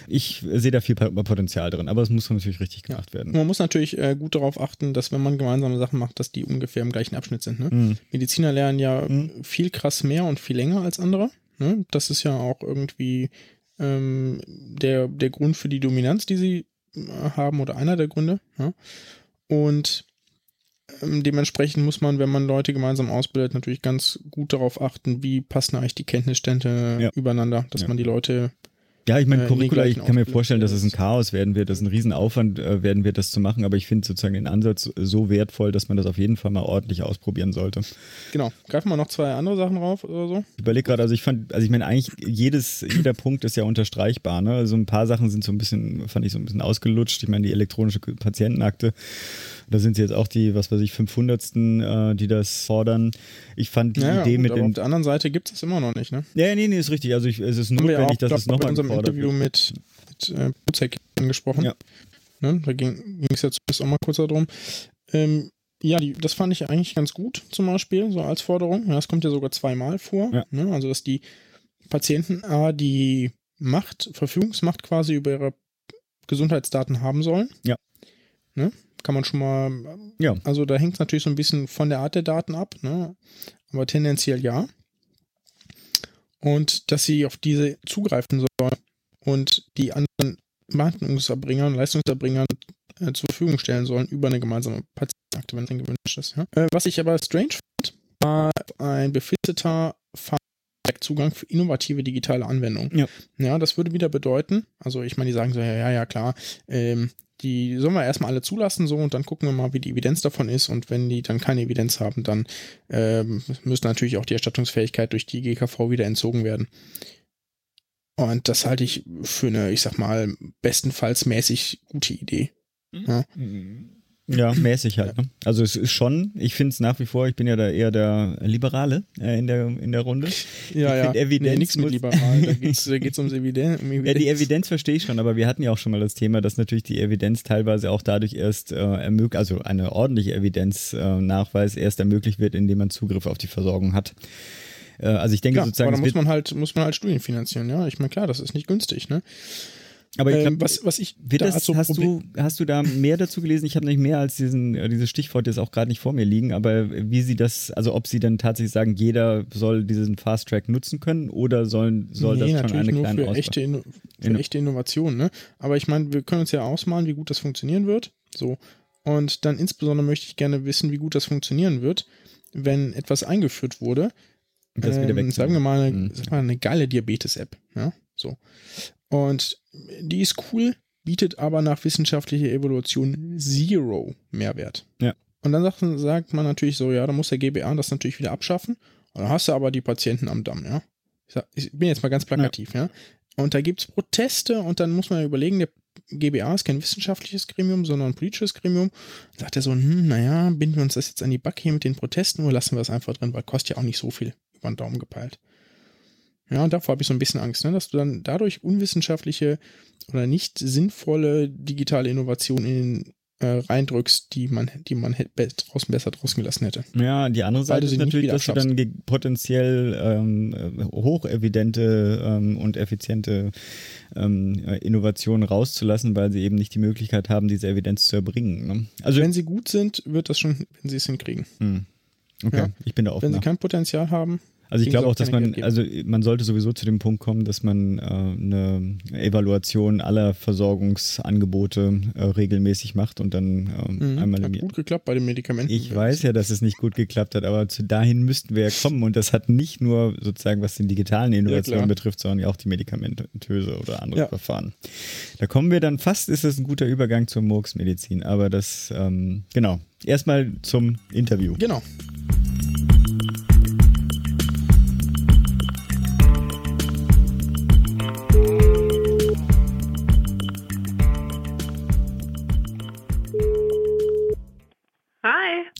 Speaker 1: Ich sehe da viel Potenzial drin, aber es muss natürlich richtig gemacht werden.
Speaker 2: Man muss natürlich äh, gut darauf achten, dass wenn man gemeinsame Sachen macht, dass die ungefähr im gleichen Abschnitt sind. Ne? Hm. Mediziner lernen ja hm. viel krass mehr und viel länger als andere. Ne? Das ist ja auch irgendwie ähm, der, der Grund für die Dominanz, die sie äh, haben oder einer der Gründe. Ja? Und ähm, dementsprechend muss man, wenn man Leute gemeinsam ausbildet, natürlich ganz gut darauf achten, wie passen eigentlich die Kenntnisstände ja. übereinander, dass ja. man die Leute
Speaker 1: ja, ich meine, äh, Curricula, ich kann mir vorstellen, dass es ein Chaos werden wird, dass es ein Riesenaufwand äh, werden wird, das zu machen, aber ich finde sozusagen den Ansatz so wertvoll, dass man das auf jeden Fall mal ordentlich ausprobieren sollte.
Speaker 2: Genau. Greifen wir noch zwei andere Sachen drauf oder so?
Speaker 1: Ich überlege gerade, also ich fand, also ich meine, eigentlich jedes, jeder Punkt ist ja unterstreichbar, ne? Also ein paar Sachen sind so ein bisschen, fand ich so ein bisschen ausgelutscht. Ich meine, die elektronische Patientenakte da sind sie jetzt auch die, was weiß ich, 500. Äh, die das fordern. Ich fand die ja, Idee gut, mit
Speaker 2: den. Auf der anderen Seite gibt es immer noch nicht, ne?
Speaker 1: Ja, nee, nee, ist richtig. Also ich, es ist notwendig, dass es nochmal
Speaker 2: in unserem Interview mit, mit äh, Buzek angesprochen. Ja. Ne? Da ging es ja zumindest auch mal kurz darum. Ähm, ja, die, das fand ich eigentlich ganz gut, zum Beispiel, so als Forderung. Ja, das kommt ja sogar zweimal vor. Ja. Ne? Also, dass die Patienten A, die Macht, Verfügungsmacht quasi über ihre Gesundheitsdaten haben sollen.
Speaker 1: Ja.
Speaker 2: Ne? Kann man schon mal. Ja. Also da hängt es natürlich so ein bisschen von der Art der Daten ab, ne? aber tendenziell ja. Und dass sie auf diese zugreifen sollen und die anderen Wartungserbringern, Leistungserbringern äh, zur Verfügung stellen sollen über eine gemeinsame Patientenakte, wenn es gewünscht ist. Ja? Äh, was ich aber strange fand, war ein befristeter Zugang für innovative digitale Anwendungen. Ja. ja, das würde wieder bedeuten, also ich meine, die sagen so, ja, ja, ja, klar, ähm, die sollen wir erstmal alle zulassen so und dann gucken wir mal, wie die Evidenz davon ist und wenn die dann keine Evidenz haben, dann ähm, müsste natürlich auch die Erstattungsfähigkeit durch die GKV wieder entzogen werden. Und das halte ich für eine, ich sag mal, bestenfalls mäßig gute Idee. Mhm. Ja.
Speaker 1: Mhm. Ja, mäßig halt. Ne? Also es ist schon, ich finde es nach wie vor, ich bin ja da eher der Liberale äh, in, der, in der Runde. *laughs*
Speaker 2: Ja,
Speaker 1: ich
Speaker 2: ja.
Speaker 1: Evidenz nee,
Speaker 2: nichts mit liberal, da *laughs* geht es ums Evidenz, um
Speaker 1: Evidenz. Ja, die Evidenz verstehe ich schon, aber wir hatten ja auch schon mal das Thema, dass natürlich die Evidenz teilweise auch dadurch erst äh, ermöglicht, also eine ordentliche Evidenznachweis äh, erst ermöglicht wird, indem man Zugriff auf die Versorgung hat. Äh, also ich denke
Speaker 2: klar,
Speaker 1: sozusagen.
Speaker 2: Aber da muss man halt, muss man halt Studien finanzieren, ja. Ich meine, klar, das ist nicht günstig, ne?
Speaker 1: Aber ich glaube, ähm, was, was ich wird da das, so hast du hast du da mehr dazu gelesen? Ich habe nicht mehr als diesen äh, dieses Stichwort jetzt auch gerade nicht vor mir liegen, aber wie sie das, also ob sie dann tatsächlich sagen, jeder soll diesen Fast Track nutzen können oder sollen soll nee, das schon eine
Speaker 2: nur
Speaker 1: kleine
Speaker 2: für echte, Inno für echte Innovation, ne? Aber ich meine, wir können uns ja ausmalen, wie gut das funktionieren wird. So und dann insbesondere möchte ich gerne wissen, wie gut das funktionieren wird, wenn etwas eingeführt wurde. Ähm, sagen wir mal eine, mhm. sag mal eine geile Diabetes-App, ja, so. Und die ist cool, bietet aber nach wissenschaftlicher Evolution Zero Mehrwert.
Speaker 1: Ja.
Speaker 2: Und dann sagt, sagt man natürlich so, ja, da muss der GBA das natürlich wieder abschaffen. Und dann hast du aber die Patienten am Damm, ja. Ich, sag, ich bin jetzt mal ganz plakativ, ja. ja. Und da gibt es Proteste und dann muss man überlegen, der GBA ist kein wissenschaftliches Gremium, sondern ein politisches Gremium. Da sagt er so, hm, naja, binden wir uns das jetzt an die Backe hier mit den Protesten oder lassen wir es einfach drin, weil kostet ja auch nicht so viel über den Daumen gepeilt. Ja, und davor habe ich so ein bisschen Angst, ne, dass du dann dadurch unwissenschaftliche oder nicht sinnvolle digitale Innovation in den äh, reindrückst, die man, die man draußen besser draußen gelassen hätte.
Speaker 1: Ja, die andere Seite ist natürlich, dass du dann potenziell ähm, hochevidente ähm, und effiziente ähm, Innovationen rauszulassen, weil sie eben nicht die Möglichkeit haben, diese Evidenz zu erbringen. Ne?
Speaker 2: Also wenn sie gut sind, wird das schon, wenn sie es hinkriegen. Hm.
Speaker 1: Okay, ja. ich bin da offen.
Speaker 2: Wenn sie kein Potenzial haben,
Speaker 1: also ich glaube auch, dass man, also man sollte sowieso zu dem Punkt kommen, dass man äh, eine Evaluation aller Versorgungsangebote äh, regelmäßig macht und dann äh, mhm, einmal
Speaker 2: hat gut geklappt bei den Medikamenten.
Speaker 1: Ich weiß ja, dass es nicht gut geklappt hat, aber zu dahin müssten wir ja kommen und das hat nicht nur sozusagen, was den digitalen Innovationen ja, betrifft, sondern auch die medikamentöse oder andere ja. Verfahren. Da kommen wir dann fast, ist das ein guter Übergang zur Murksmedizin, aber das, ähm, genau. Erstmal zum Interview.
Speaker 2: Genau.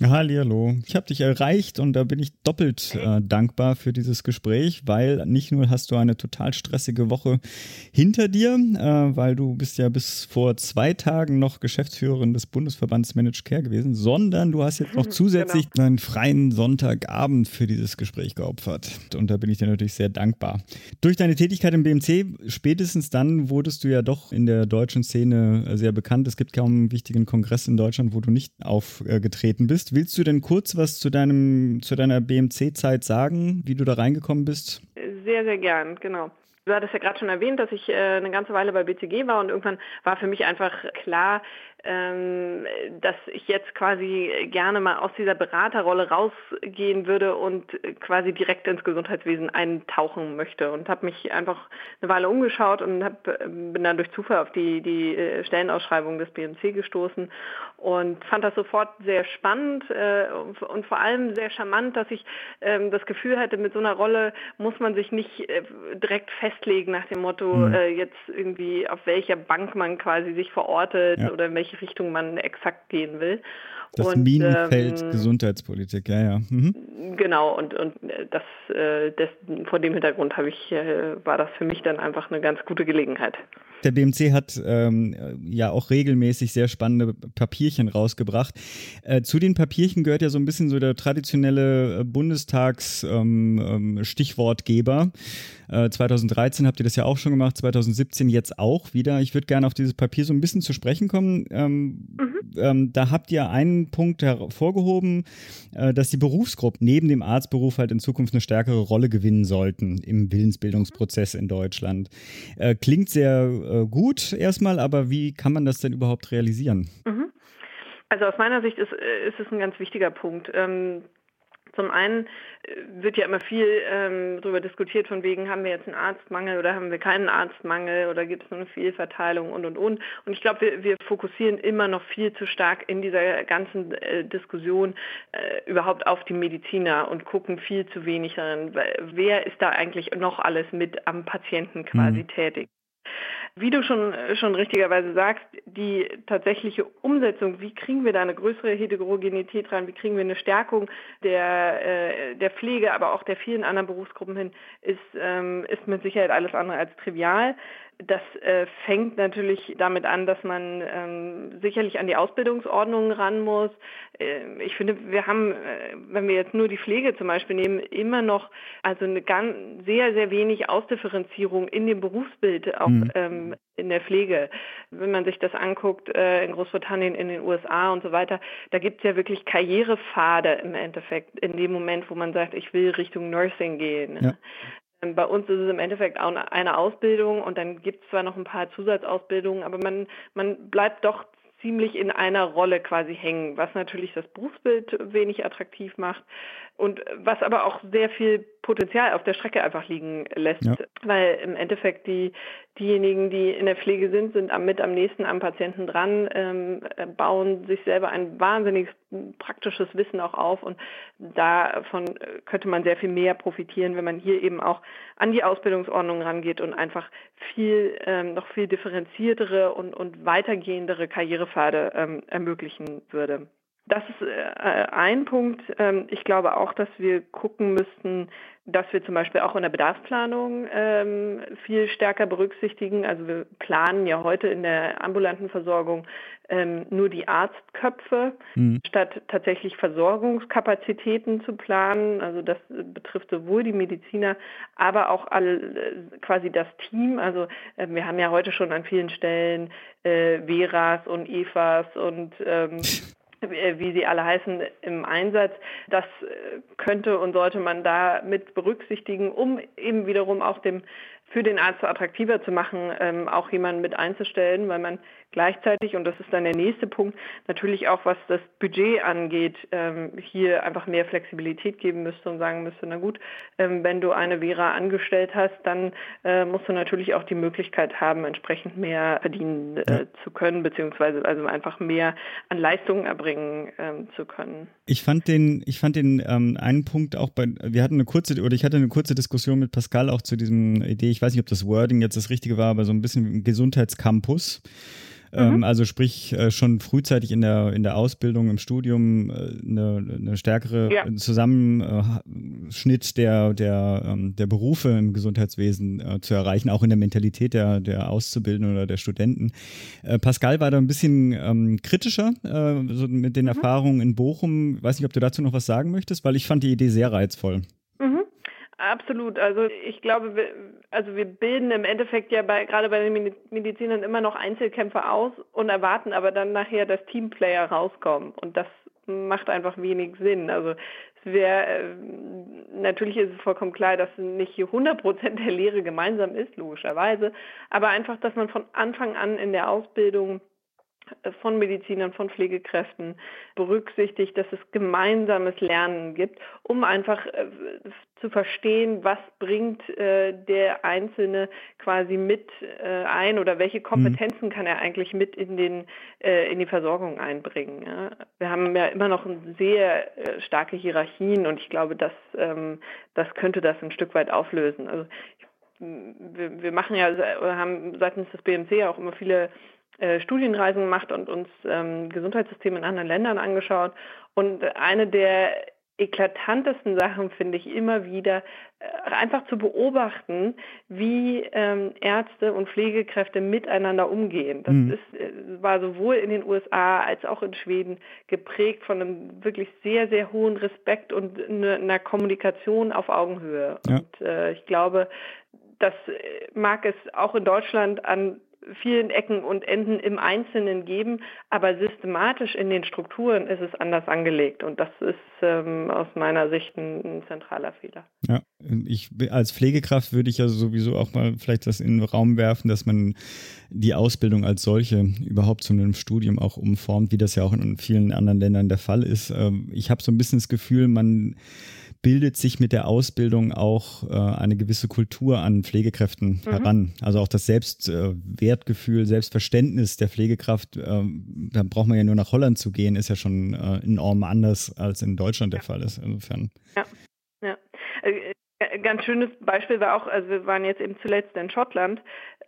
Speaker 1: Hallo, ich habe dich erreicht und da bin ich doppelt äh, dankbar für dieses Gespräch, weil nicht nur hast du eine total stressige Woche hinter dir, äh, weil du bist ja bis vor zwei Tagen noch Geschäftsführerin des Bundesverbands Managed Care gewesen, sondern du hast jetzt noch *laughs* zusätzlich genau. einen freien Sonntagabend für dieses Gespräch geopfert. Und da bin ich dir natürlich sehr dankbar. Durch deine Tätigkeit im BMC, spätestens dann wurdest du ja doch in der deutschen Szene sehr bekannt. Es gibt kaum einen wichtigen Kongress in Deutschland, wo du nicht aufgetreten bist. Willst du denn kurz was zu deinem, zu deiner BMC-Zeit sagen, wie du da reingekommen bist?
Speaker 3: Sehr, sehr gern, genau. Du hattest ja gerade schon erwähnt, dass ich äh, eine ganze Weile bei BCG war und irgendwann war für mich einfach klar, ähm, dass ich jetzt quasi gerne mal aus dieser Beraterrolle rausgehen würde und quasi direkt ins Gesundheitswesen eintauchen möchte und habe mich einfach eine Weile umgeschaut und hab, bin dann durch Zufall auf die, die äh, Stellenausschreibung des BMC gestoßen und fand das sofort sehr spannend äh, und vor allem sehr charmant, dass ich ähm, das Gefühl hatte, mit so einer Rolle muss man sich nicht äh, direkt festlegen nach dem Motto, mhm. jetzt irgendwie auf welcher Bank man quasi sich verortet ja. oder in welche Richtung man exakt gehen will.
Speaker 1: Das und, Minenfeld ähm, Gesundheitspolitik, ja, ja. Mhm.
Speaker 3: Genau, und, und das, äh, das, vor dem Hintergrund habe ich, äh, war das für mich dann einfach eine ganz gute Gelegenheit.
Speaker 1: Der BMC hat ähm, ja auch regelmäßig sehr spannende Papierchen rausgebracht. Äh, zu den Papierchen gehört ja so ein bisschen so der traditionelle äh, Bundestags-Stichwortgeber. Ähm, ähm, äh, 2013 habt ihr das ja auch schon gemacht, 2017 jetzt auch wieder. Ich würde gerne auf dieses Papier so ein bisschen zu sprechen kommen. Ähm, mhm. Ähm, da habt ihr einen Punkt hervorgehoben, äh, dass die Berufsgruppen neben dem Arztberuf halt in Zukunft eine stärkere Rolle gewinnen sollten im Willensbildungsprozess in Deutschland. Äh, klingt sehr äh, gut erstmal, aber wie kann man das denn überhaupt realisieren? Mhm.
Speaker 3: Also aus meiner Sicht ist, äh, ist es ein ganz wichtiger Punkt. Ähm, zum einen äh, wird ja immer viel ähm, darüber diskutiert, von wegen, haben wir jetzt einen Arztmangel oder haben wir keinen Arztmangel oder gibt es nur eine Fehlverteilung und und und. Und ich glaube, wir, wir fokussieren immer noch viel zu stark in dieser ganzen äh, Diskussion äh, überhaupt auf die Mediziner und gucken viel zu wenig darin, wer ist da eigentlich noch alles mit am Patienten quasi mhm. tätig. Wie du schon, schon richtigerweise sagst, die tatsächliche Umsetzung, wie kriegen wir da eine größere Heterogenität rein, wie kriegen wir eine Stärkung der, äh, der Pflege, aber auch der vielen anderen Berufsgruppen hin, ist, ähm, ist mit Sicherheit alles andere als trivial. Das äh, fängt natürlich damit an, dass man ähm, sicherlich an die Ausbildungsordnungen ran muss. Äh, ich finde, wir haben, äh, wenn wir jetzt nur die Pflege zum Beispiel nehmen, immer noch also eine ganz sehr, sehr wenig Ausdifferenzierung in dem Berufsbild auch mhm. ähm, in der Pflege. Wenn man sich das anguckt, äh, in Großbritannien, in den USA und so weiter, da gibt es ja wirklich Karrierepfade im Endeffekt in dem Moment, wo man sagt, ich will Richtung Nursing gehen. Ja. Bei uns ist es im Endeffekt auch eine Ausbildung und dann gibt es zwar noch ein paar Zusatzausbildungen, aber man, man bleibt doch ziemlich in einer Rolle quasi hängen, was natürlich das Berufsbild wenig attraktiv macht und was aber auch sehr viel Potenzial auf der Strecke einfach liegen lässt, ja. weil im Endeffekt die diejenigen, die in der Pflege sind, sind am, mit am nächsten am Patienten dran, ähm, bauen sich selber ein wahnsinnig praktisches Wissen auch auf und davon könnte man sehr viel mehr profitieren, wenn man hier eben auch an die Ausbildungsordnung rangeht und einfach viel ähm, noch viel differenziertere und, und weitergehendere Karrierepfade ähm, ermöglichen würde. Das ist äh, ein Punkt. Ähm, ich glaube auch, dass wir gucken müssten, dass wir zum Beispiel auch in der Bedarfsplanung ähm, viel stärker berücksichtigen. Also wir planen ja heute in der ambulanten Versorgung ähm, nur die Arztköpfe, mhm. statt tatsächlich Versorgungskapazitäten zu planen. Also das betrifft sowohl die Mediziner, aber auch all, äh, quasi das Team. Also wir haben ja heute schon an vielen Stellen äh, Veras und Evas und *laughs* wie sie alle heißen, im Einsatz. Das äh, könnte und sollte man da mit berücksichtigen, um eben wiederum auch dem für den Arzt attraktiver zu machen, ähm, auch jemanden mit einzustellen, weil man gleichzeitig, und das ist dann der nächste Punkt, natürlich auch was das Budget angeht, ähm, hier einfach mehr Flexibilität geben müsste und sagen müsste, na gut, ähm, wenn du eine Vera angestellt hast, dann äh, musst du natürlich auch die Möglichkeit haben, entsprechend mehr verdienen äh, zu können, beziehungsweise also einfach mehr an Leistungen erbringen ähm, zu können.
Speaker 1: Ich fand den, ich fand den ähm, einen Punkt auch bei, wir hatten eine kurze, oder ich hatte eine kurze Diskussion mit Pascal auch zu diesem Idee, ich weiß nicht, ob das Wording jetzt das Richtige war, aber so ein bisschen Gesundheitscampus. Ähm, mhm. also sprich äh, schon frühzeitig in der, in der Ausbildung, im Studium äh, eine, eine stärkere ja. Zusammenschnitt der, der, ähm, der Berufe im Gesundheitswesen äh, zu erreichen, auch in der Mentalität der, der Auszubildenden oder der Studenten. Pascal war da ein bisschen ähm, kritischer so mit den mhm. Erfahrungen in Bochum. Ich weiß nicht, ob du dazu noch was sagen möchtest, weil ich fand die Idee sehr reizvoll.
Speaker 3: Absolut. Also ich glaube, wir, also wir bilden im Endeffekt ja bei, gerade bei den Medizinern immer noch Einzelkämpfer aus und erwarten aber dann nachher, dass Teamplayer rauskommen. Und das macht einfach wenig Sinn. Also es wäre, äh, natürlich ist es vollkommen klar, dass nicht hier 100 Prozent der Lehre gemeinsam ist, logischerweise, aber einfach, dass man von Anfang an in der Ausbildung von Medizinern, von Pflegekräften berücksichtigt, dass es gemeinsames Lernen gibt, um einfach äh, zu verstehen, was bringt äh, der Einzelne quasi mit äh, ein oder welche Kompetenzen mhm. kann er eigentlich mit in, den, in die Versorgung einbringen. Wir haben ja immer noch sehr starke Hierarchien und ich glaube, dass, ähm, das könnte das ein Stück weit auflösen. Also wir, wir machen ja, haben seitens des BMC auch immer viele äh, Studienreisen gemacht und uns ähm, Gesundheitssysteme in anderen Ländern angeschaut. Und eine der eklatantesten Sachen finde ich immer wieder, äh, einfach zu beobachten, wie ähm, Ärzte und Pflegekräfte miteinander umgehen. Das mhm. ist, äh, war sowohl in den USA als auch in Schweden geprägt von einem wirklich sehr, sehr hohen Respekt und ne, einer Kommunikation auf Augenhöhe. Ja. Und äh, ich glaube, das mag es auch in Deutschland an vielen Ecken und Enden im Einzelnen geben, aber systematisch in den Strukturen ist es anders angelegt und das ist ähm, aus meiner Sicht ein, ein, zentraler Fehler.
Speaker 1: Ja, ich als Pflegekraft würde ich ja sowieso auch mal vielleicht das in den Raum werfen, dass man die Ausbildung als solche überhaupt zu einem Studium auch umformt, wie das ja auch in vielen anderen Ländern der Fall ist. Ähm, ich habe so ein bisschen das Gefühl, man bildet sich mit der Ausbildung auch äh, eine gewisse Kultur an Pflegekräften mhm. heran. Also auch das Selbstwertgefühl, äh, Selbstverständnis der Pflegekraft, äh, da braucht man ja nur nach Holland zu gehen, ist ja schon äh, enorm anders, als in Deutschland der Fall ist. Insofern.
Speaker 3: Ja, ja. Äh, ganz schönes Beispiel war auch, also wir waren jetzt eben zuletzt in Schottland,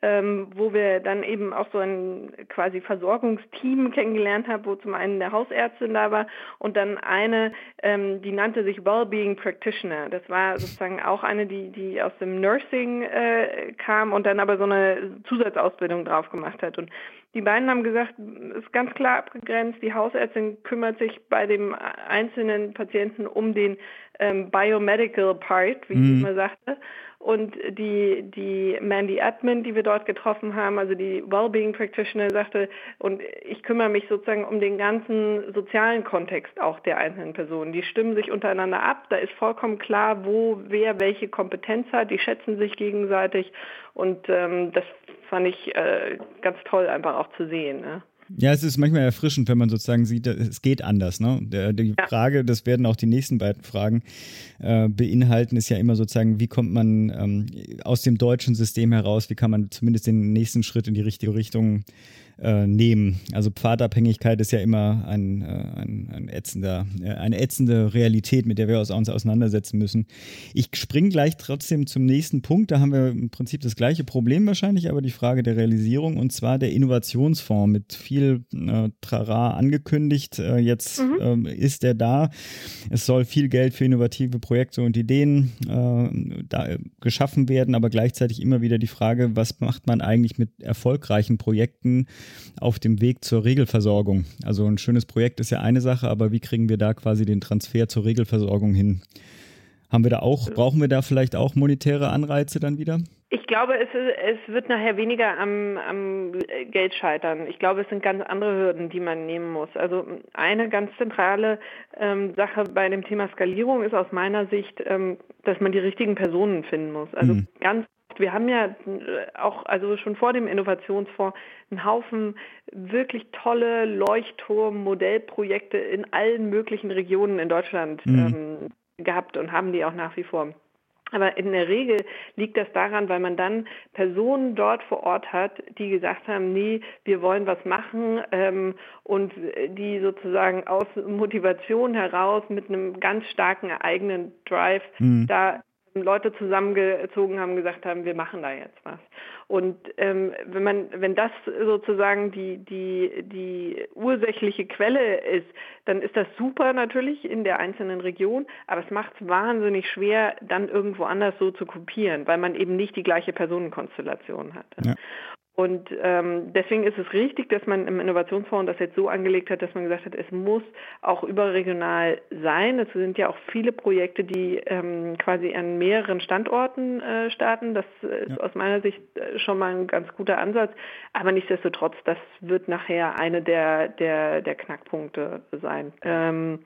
Speaker 3: ähm, wo wir dann eben auch so ein quasi Versorgungsteam kennengelernt haben, wo zum einen der Hausärztin da war und dann eine, ähm, die nannte sich Wellbeing Practitioner. Das war sozusagen auch eine, die, die aus dem Nursing äh, kam und dann aber so eine Zusatzausbildung drauf gemacht hat. Und die beiden haben gesagt, ist ganz klar abgegrenzt, die Hausärztin kümmert sich bei dem einzelnen Patienten um den ähm, Biomedical Part, wie mhm. ich immer sagte. Und die, die Mandy Admin, die wir dort getroffen haben, also die Wellbeing Practitioner, sagte, und ich kümmere mich sozusagen um den ganzen sozialen Kontext auch der einzelnen Personen. Die stimmen sich untereinander ab, da ist vollkommen klar, wo wer welche Kompetenz hat, die schätzen sich gegenseitig und ähm, das fand ich äh, ganz toll einfach auch zu sehen. Ne?
Speaker 1: Ja, es ist manchmal erfrischend, wenn man sozusagen sieht, es geht anders. Ne? Die. Frage, das werden auch die nächsten beiden Fragen äh, beinhalten, ist ja immer sozusagen, wie kommt man ähm, aus dem deutschen System heraus, wie kann man zumindest den nächsten Schritt in die richtige Richtung äh, nehmen. Also Pfadabhängigkeit ist ja immer ein, äh, ein, ein ätzender, äh, eine ätzende Realität, mit der wir uns auseinandersetzen müssen. Ich springe gleich trotzdem zum nächsten Punkt. Da haben wir im Prinzip das gleiche Problem wahrscheinlich, aber die Frage der Realisierung und zwar der Innovationsfonds mit viel äh, Trara angekündigt. Äh, jetzt mhm. Ähm, ist er da. Es soll viel Geld für innovative Projekte und Ideen äh, da, geschaffen werden, aber gleichzeitig immer wieder die Frage, was macht man eigentlich mit erfolgreichen Projekten auf dem Weg zur Regelversorgung? Also ein schönes Projekt ist ja eine Sache, aber wie kriegen wir da quasi den Transfer zur Regelversorgung hin? Haben wir da auch, brauchen wir da vielleicht auch monetäre Anreize dann wieder?
Speaker 3: Ich glaube, es, ist, es wird nachher weniger am, am, Geld scheitern. Ich glaube, es sind ganz andere Hürden, die man nehmen muss. Also eine ganz zentrale ähm, Sache bei dem Thema Skalierung ist aus meiner Sicht, ähm, dass man die richtigen Personen finden muss. Also mhm. ganz wir haben ja auch, also schon vor dem Innovationsfonds, einen Haufen wirklich tolle Leuchtturm-Modellprojekte in allen möglichen Regionen in Deutschland mhm. ähm, gehabt und haben die auch nach wie vor. Aber in der Regel liegt das daran, weil man dann Personen dort vor Ort hat, die gesagt haben, nee, wir wollen was machen ähm, und die sozusagen aus Motivation heraus mit einem ganz starken eigenen Drive mhm. da Leute zusammengezogen haben, gesagt haben, wir machen da jetzt was. Und ähm, wenn man, wenn das sozusagen die, die, die ursächliche Quelle ist, dann ist das super natürlich in der einzelnen Region, aber es macht es wahnsinnig schwer, dann irgendwo anders so zu kopieren, weil man eben nicht die gleiche Personenkonstellation hat. Ja. Und ähm, deswegen ist es richtig, dass man im Innovationsfonds das jetzt so angelegt hat, dass man gesagt hat, es muss auch überregional sein. Es sind ja auch viele Projekte, die ähm, quasi an mehreren Standorten äh, starten. Das ist ja. aus meiner Sicht äh, schon mal ein ganz guter Ansatz. Aber nichtsdestotrotz, das wird nachher eine der, der, der Knackpunkte sein. Ähm,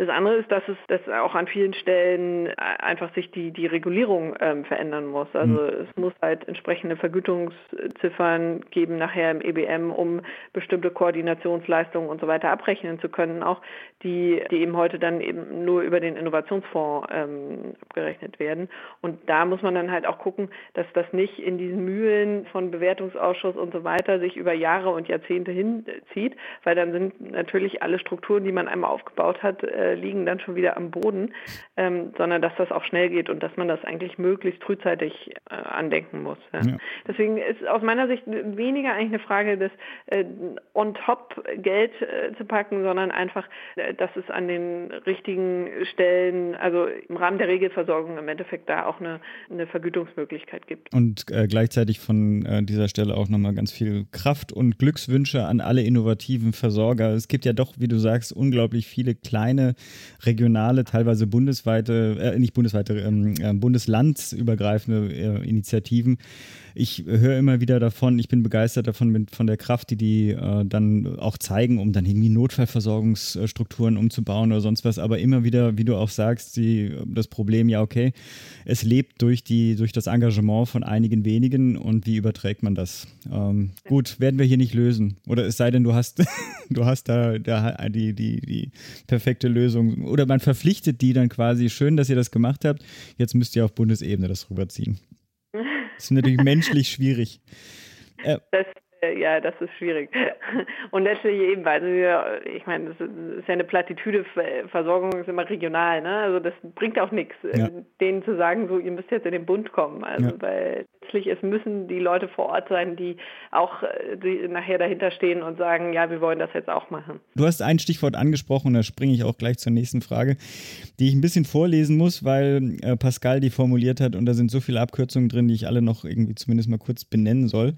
Speaker 3: das andere ist, dass es dass auch an vielen Stellen äh, einfach sich die, die Regulierung ähm, verändern muss. Also mhm. es muss halt entsprechende Vergütungsziffern geben nachher im EBM, um bestimmte Koordinationsleistungen und so weiter abrechnen zu können, auch die, die eben heute dann eben nur über den Innovationsfonds ähm, abgerechnet werden. Und da muss man dann halt auch gucken, dass das nicht in diesen Mühlen von Bewertungsausschuss und so weiter sich über Jahre und Jahrzehnte hinzieht, weil dann sind natürlich alle Strukturen, die man einmal aufgebaut hat, äh, äh, liegen dann schon wieder am Boden, ähm, sondern dass das auch schnell geht und dass man das eigentlich möglichst frühzeitig äh, andenken muss. Ja. Ja. Deswegen ist aus meiner Sicht weniger eigentlich eine Frage des äh, on top Geld äh, zu packen, sondern einfach, äh, dass es an den richtigen Stellen, also im Rahmen der Regelversorgung im Endeffekt da auch eine, eine Vergütungsmöglichkeit gibt.
Speaker 1: Und gleichzeitig von dieser Stelle auch nochmal ganz viel Kraft und Glückswünsche an alle innovativen Versorger. Es gibt ja doch, wie du sagst, unglaublich viele kleine regionale, teilweise bundesweite, äh, nicht bundesweite, ähm, äh, bundeslandsübergreifende äh, Initiativen. Ich höre immer wieder davon, ich bin begeistert davon, mit, von der Kraft, die die äh, dann auch zeigen, um dann irgendwie Notfallversorgungsstrukturen umzubauen oder sonst was. Aber immer wieder, wie du auch sagst, die, das Problem, ja, okay, es lebt durch, die, durch das Engagement von einigen wenigen und wie überträgt man das? Ähm, gut, werden wir hier nicht lösen. Oder es sei denn, du hast, *laughs* du hast da, da die, die, die perfekte Lösung. Oder man verpflichtet die dann quasi, schön, dass ihr das gemacht habt, jetzt müsst ihr auf Bundesebene das rüberziehen. Das ist natürlich *laughs* menschlich schwierig.
Speaker 3: Äh, das ja, das ist schwierig. *laughs* Und letztlich eben, also wir, ich meine, das ist ja eine Plattitüde, Versorgung ist immer regional, ne? Also das bringt auch nichts, äh, ja. denen zu sagen, so, ihr müsst jetzt in den Bund kommen. Also ja. weil letztlich es müssen die Leute vor Ort sein, die auch äh, die nachher dahinter stehen und sagen, ja, wir wollen das jetzt auch machen.
Speaker 1: Du hast ein Stichwort angesprochen, da springe ich auch gleich zur nächsten Frage, die ich ein bisschen vorlesen muss, weil Pascal die formuliert hat und da sind so viele Abkürzungen drin, die ich alle noch irgendwie zumindest mal kurz benennen soll.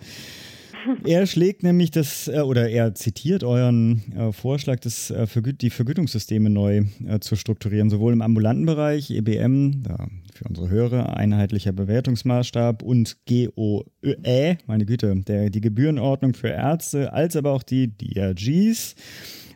Speaker 1: Er schlägt nämlich das, äh, oder er zitiert euren äh, Vorschlag, das, äh, die Vergütungssysteme neu zu strukturieren, sowohl im ambulanten Bereich, EBM, da für unsere Hörer, einheitlicher Bewertungsmaßstab und GOE, meine Güte, der, die Gebührenordnung für Ärzte, als aber auch die DRGs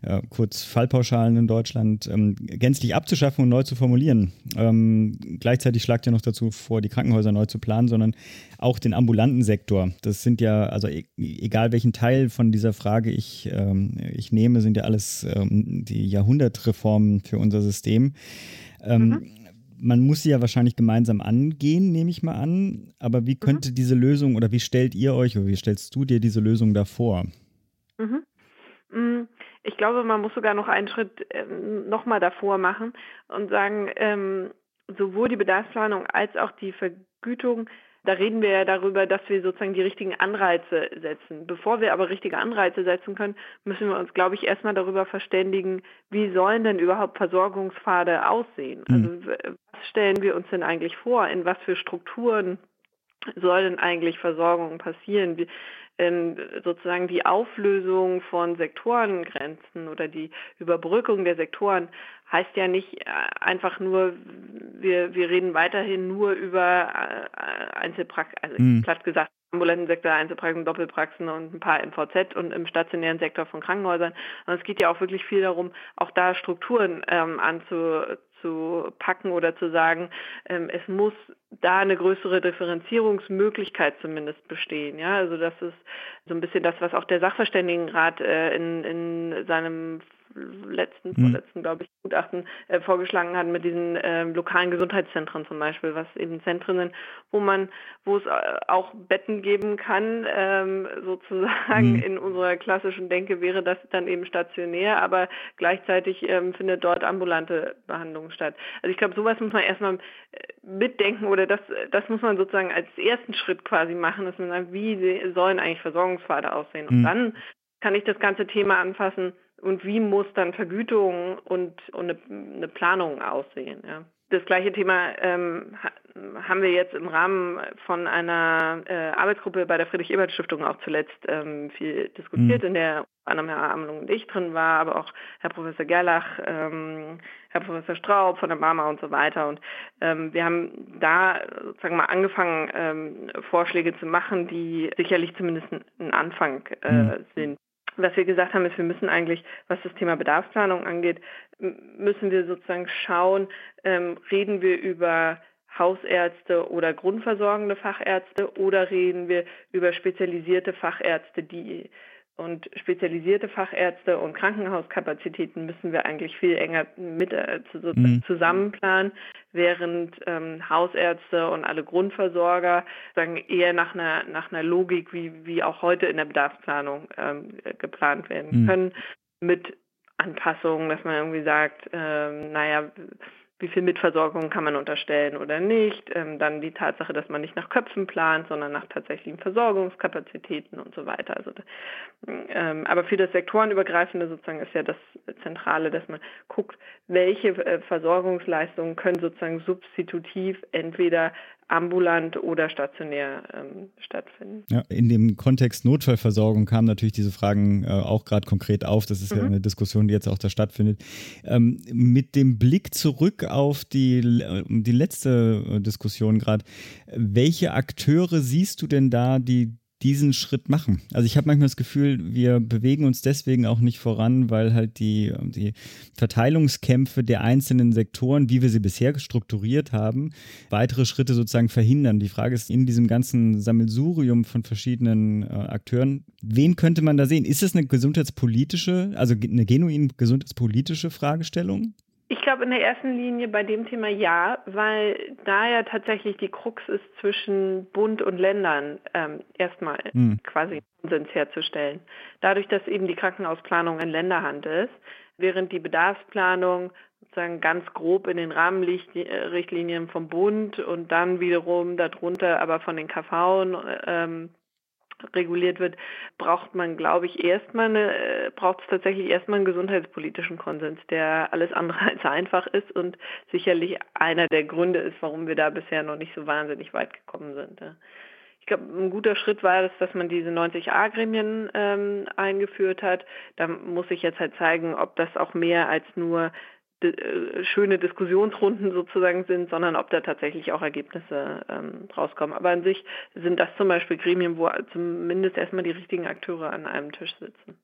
Speaker 1: äh, kurz Fallpauschalen in Deutschland, ähm, gänzlich abzuschaffen und neu zu formulieren. Ähm, gleichzeitig schlagt ihr noch dazu vor, die Krankenhäuser neu zu planen, sondern auch den ambulanten Sektor. Das sind ja, also e egal welchen Teil von dieser Frage ich, ähm, ich nehme, sind ja alles ähm, die Jahrhundertreformen für unser System. Ähm, mhm man muss sie ja wahrscheinlich gemeinsam angehen, nehme ich mal an. Aber wie könnte mhm. diese Lösung oder wie stellt ihr euch oder wie stellst du dir diese Lösung da vor?
Speaker 3: Mhm. Ich glaube, man muss sogar noch einen Schritt ähm, nochmal davor machen und sagen, ähm, sowohl die Bedarfsplanung als auch die Vergütung da reden wir ja darüber, dass wir sozusagen die richtigen Anreize setzen. Bevor wir aber richtige Anreize setzen können, müssen wir uns, glaube ich, erstmal darüber verständigen, wie sollen denn überhaupt Versorgungspfade aussehen? Mhm. Also was stellen wir uns denn eigentlich vor? In was für Strukturen soll denn eigentlich Versorgung passieren? Wie, sozusagen die Auflösung von Sektorengrenzen oder die Überbrückung der Sektoren heißt ja nicht äh, einfach nur, wir, wir reden weiterhin nur über äh, Einzelpraxen, also mhm. platt gesagt, ambulanten Sektor, Einzelpraxen, Doppelpraxen und ein paar MVZ und im stationären Sektor von Krankenhäusern. Und es geht ja auch wirklich viel darum, auch da Strukturen ähm, anzu, zu packen oder zu sagen, ähm, es muss da eine größere Differenzierungsmöglichkeit zumindest bestehen. Ja, also das ist so ein bisschen das, was auch der Sachverständigenrat äh, in, in seinem letzten, hm. vorletzten, glaube ich, Gutachten äh, vorgeschlagen hat mit diesen äh, lokalen Gesundheitszentren zum Beispiel, was eben Zentren sind, wo man, wo es äh, auch Betten geben kann, ähm, sozusagen hm. in unserer klassischen Denke wäre das dann eben stationär, aber gleichzeitig ähm, findet dort ambulante Behandlung statt. Also ich glaube, sowas muss man erstmal äh, mitdenken oder das, das muss man sozusagen als ersten Schritt quasi machen, dass man sagt, wie sollen eigentlich Versorgungspfade aussehen? Und hm. dann kann ich das ganze Thema anfassen, und wie muss dann Vergütung und, und eine, eine Planung aussehen. Ja. Das gleiche Thema ähm, haben wir jetzt im Rahmen von einer äh, Arbeitsgruppe bei der Friedrich-Ebert-Stiftung auch zuletzt ähm, viel diskutiert, mhm. in der unter anderem Herr Amelung und ich drin war, aber auch Herr Professor Gerlach, ähm, Herr Professor Straub von der Mama und so weiter. Und ähm, wir haben da sozusagen mal angefangen, ähm, Vorschläge zu machen, die sicherlich zumindest ein Anfang äh, mhm. sind was wir gesagt haben, ist, wir müssen eigentlich, was das Thema Bedarfsplanung angeht, müssen wir sozusagen schauen, ähm, reden wir über Hausärzte oder grundversorgende Fachärzte oder reden wir über spezialisierte Fachärzte, die und spezialisierte Fachärzte und Krankenhauskapazitäten müssen wir eigentlich viel enger mit äh, mhm. zusammenplanen, während ähm, Hausärzte und alle Grundversorger sagen eher nach einer nach einer Logik wie wie auch heute in der Bedarfsplanung ähm, geplant werden mhm. können mit Anpassungen, dass man irgendwie sagt, ähm, naja, wie viel Mitversorgung kann man unterstellen oder nicht. Ähm, dann die Tatsache, dass man nicht nach Köpfen plant, sondern nach tatsächlichen Versorgungskapazitäten und so weiter. Also, ähm, aber für das Sektorenübergreifende sozusagen ist ja das Zentrale, dass man guckt, welche äh, Versorgungsleistungen können sozusagen substitutiv entweder ambulant oder stationär ähm, stattfinden.
Speaker 1: Ja, in dem Kontext Notfallversorgung kamen natürlich diese Fragen äh, auch gerade konkret auf. Das ist mhm. ja eine Diskussion, die jetzt auch da stattfindet. Ähm, mit dem Blick zurück auf die, äh, die letzte äh, Diskussion gerade, welche Akteure siehst du denn da, die diesen Schritt machen. Also ich habe manchmal das Gefühl, wir bewegen uns deswegen auch nicht voran, weil halt die, die Verteilungskämpfe der einzelnen Sektoren, wie wir sie bisher strukturiert haben, weitere Schritte sozusagen verhindern. Die Frage ist in diesem ganzen Sammelsurium von verschiedenen äh, Akteuren, wen könnte man da sehen? Ist es eine gesundheitspolitische, also eine genuin gesundheitspolitische Fragestellung?
Speaker 3: Ich glaube in der ersten Linie bei dem Thema ja, weil da ja tatsächlich die Krux ist zwischen Bund und Ländern ähm, erstmal hm. quasi Konsens herzustellen. Dadurch, dass eben die Krankenhausplanung in Länderhand ist, während die Bedarfsplanung sozusagen ganz grob in den Rahmenrichtlinien vom Bund und dann wiederum darunter aber von den KV ähm, reguliert wird, braucht man, glaube ich, erstmal eine, äh, braucht es tatsächlich erstmal einen gesundheitspolitischen Konsens, der alles andere *laughs* als einfach ist und sicherlich einer der Gründe ist, warum wir da bisher noch nicht so wahnsinnig weit gekommen sind. Ich glaube, ein guter Schritt war es, dass man diese 90a-Gremien ähm, eingeführt hat. Da muss sich jetzt halt zeigen, ob das auch mehr als nur schöne Diskussionsrunden sozusagen sind, sondern ob da tatsächlich auch Ergebnisse ähm, rauskommen. Aber an sich sind das zum Beispiel Gremien, wo zumindest erstmal die richtigen Akteure an einem Tisch sitzen.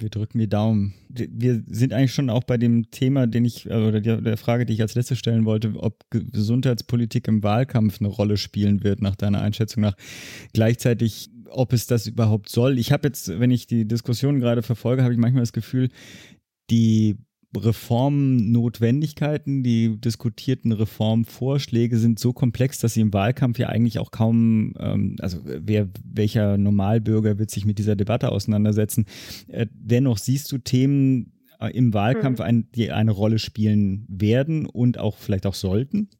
Speaker 1: Wir drücken die Daumen. Wir sind eigentlich schon auch bei dem Thema, den ich, äh, oder der Frage, die ich als letzte stellen wollte, ob Gesundheitspolitik im Wahlkampf eine Rolle spielen wird, nach deiner Einschätzung nach. Gleichzeitig, ob es das überhaupt soll. Ich habe jetzt, wenn ich die Diskussion gerade verfolge, habe ich manchmal das Gefühl, die Reformnotwendigkeiten, die diskutierten Reformvorschläge sind so komplex, dass sie im Wahlkampf ja eigentlich auch kaum, ähm, also wer, welcher Normalbürger wird sich mit dieser Debatte auseinandersetzen. Äh, dennoch siehst du Themen äh, im Wahlkampf, mhm. ein, die eine Rolle spielen werden und auch vielleicht auch sollten?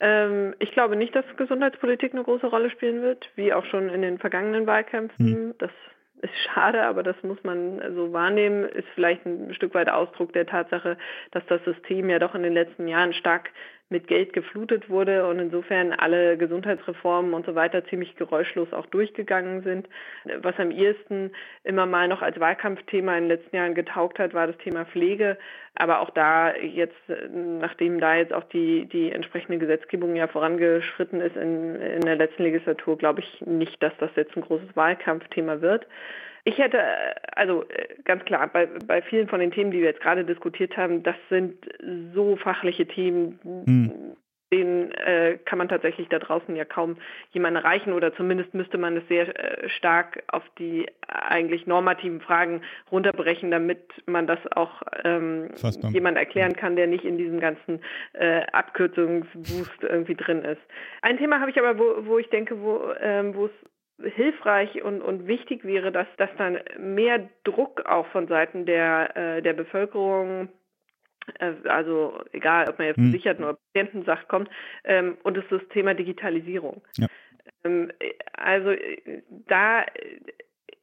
Speaker 3: Ähm, ich glaube nicht, dass Gesundheitspolitik eine große Rolle spielen wird, wie auch schon in den vergangenen Wahlkämpfen. Mhm. Das ist schade, aber das muss man so wahrnehmen, ist vielleicht ein Stück weit Ausdruck der Tatsache, dass das System ja doch in den letzten Jahren stark mit Geld geflutet wurde und insofern alle Gesundheitsreformen und so weiter ziemlich geräuschlos auch durchgegangen sind. Was am ehesten immer mal noch als Wahlkampfthema in den letzten Jahren getaugt hat, war das Thema Pflege. Aber auch da jetzt, nachdem da jetzt auch die, die entsprechende Gesetzgebung ja vorangeschritten ist in, in der letzten Legislatur, glaube ich nicht, dass das jetzt ein großes Wahlkampfthema wird. Ich hätte, also äh, ganz klar, bei, bei vielen von den Themen, die wir jetzt gerade diskutiert haben, das sind so fachliche Themen, hm. denen äh, kann man tatsächlich da draußen ja kaum jemanden erreichen oder zumindest müsste man es sehr äh, stark auf die eigentlich normativen Fragen runterbrechen, damit man das auch ähm, jemand erklären kann, der nicht in diesem ganzen äh, Abkürzungswust irgendwie drin ist. Ein Thema habe ich aber, wo, wo ich denke, wo ähm, es hilfreich und, und wichtig wäre, dass, dass dann mehr Druck auch von Seiten der, äh, der Bevölkerung äh, also egal, ob man jetzt Versicherten hm. oder Patienten sagt, kommt, ähm, und es ist das Thema Digitalisierung. Ja. Ähm, also da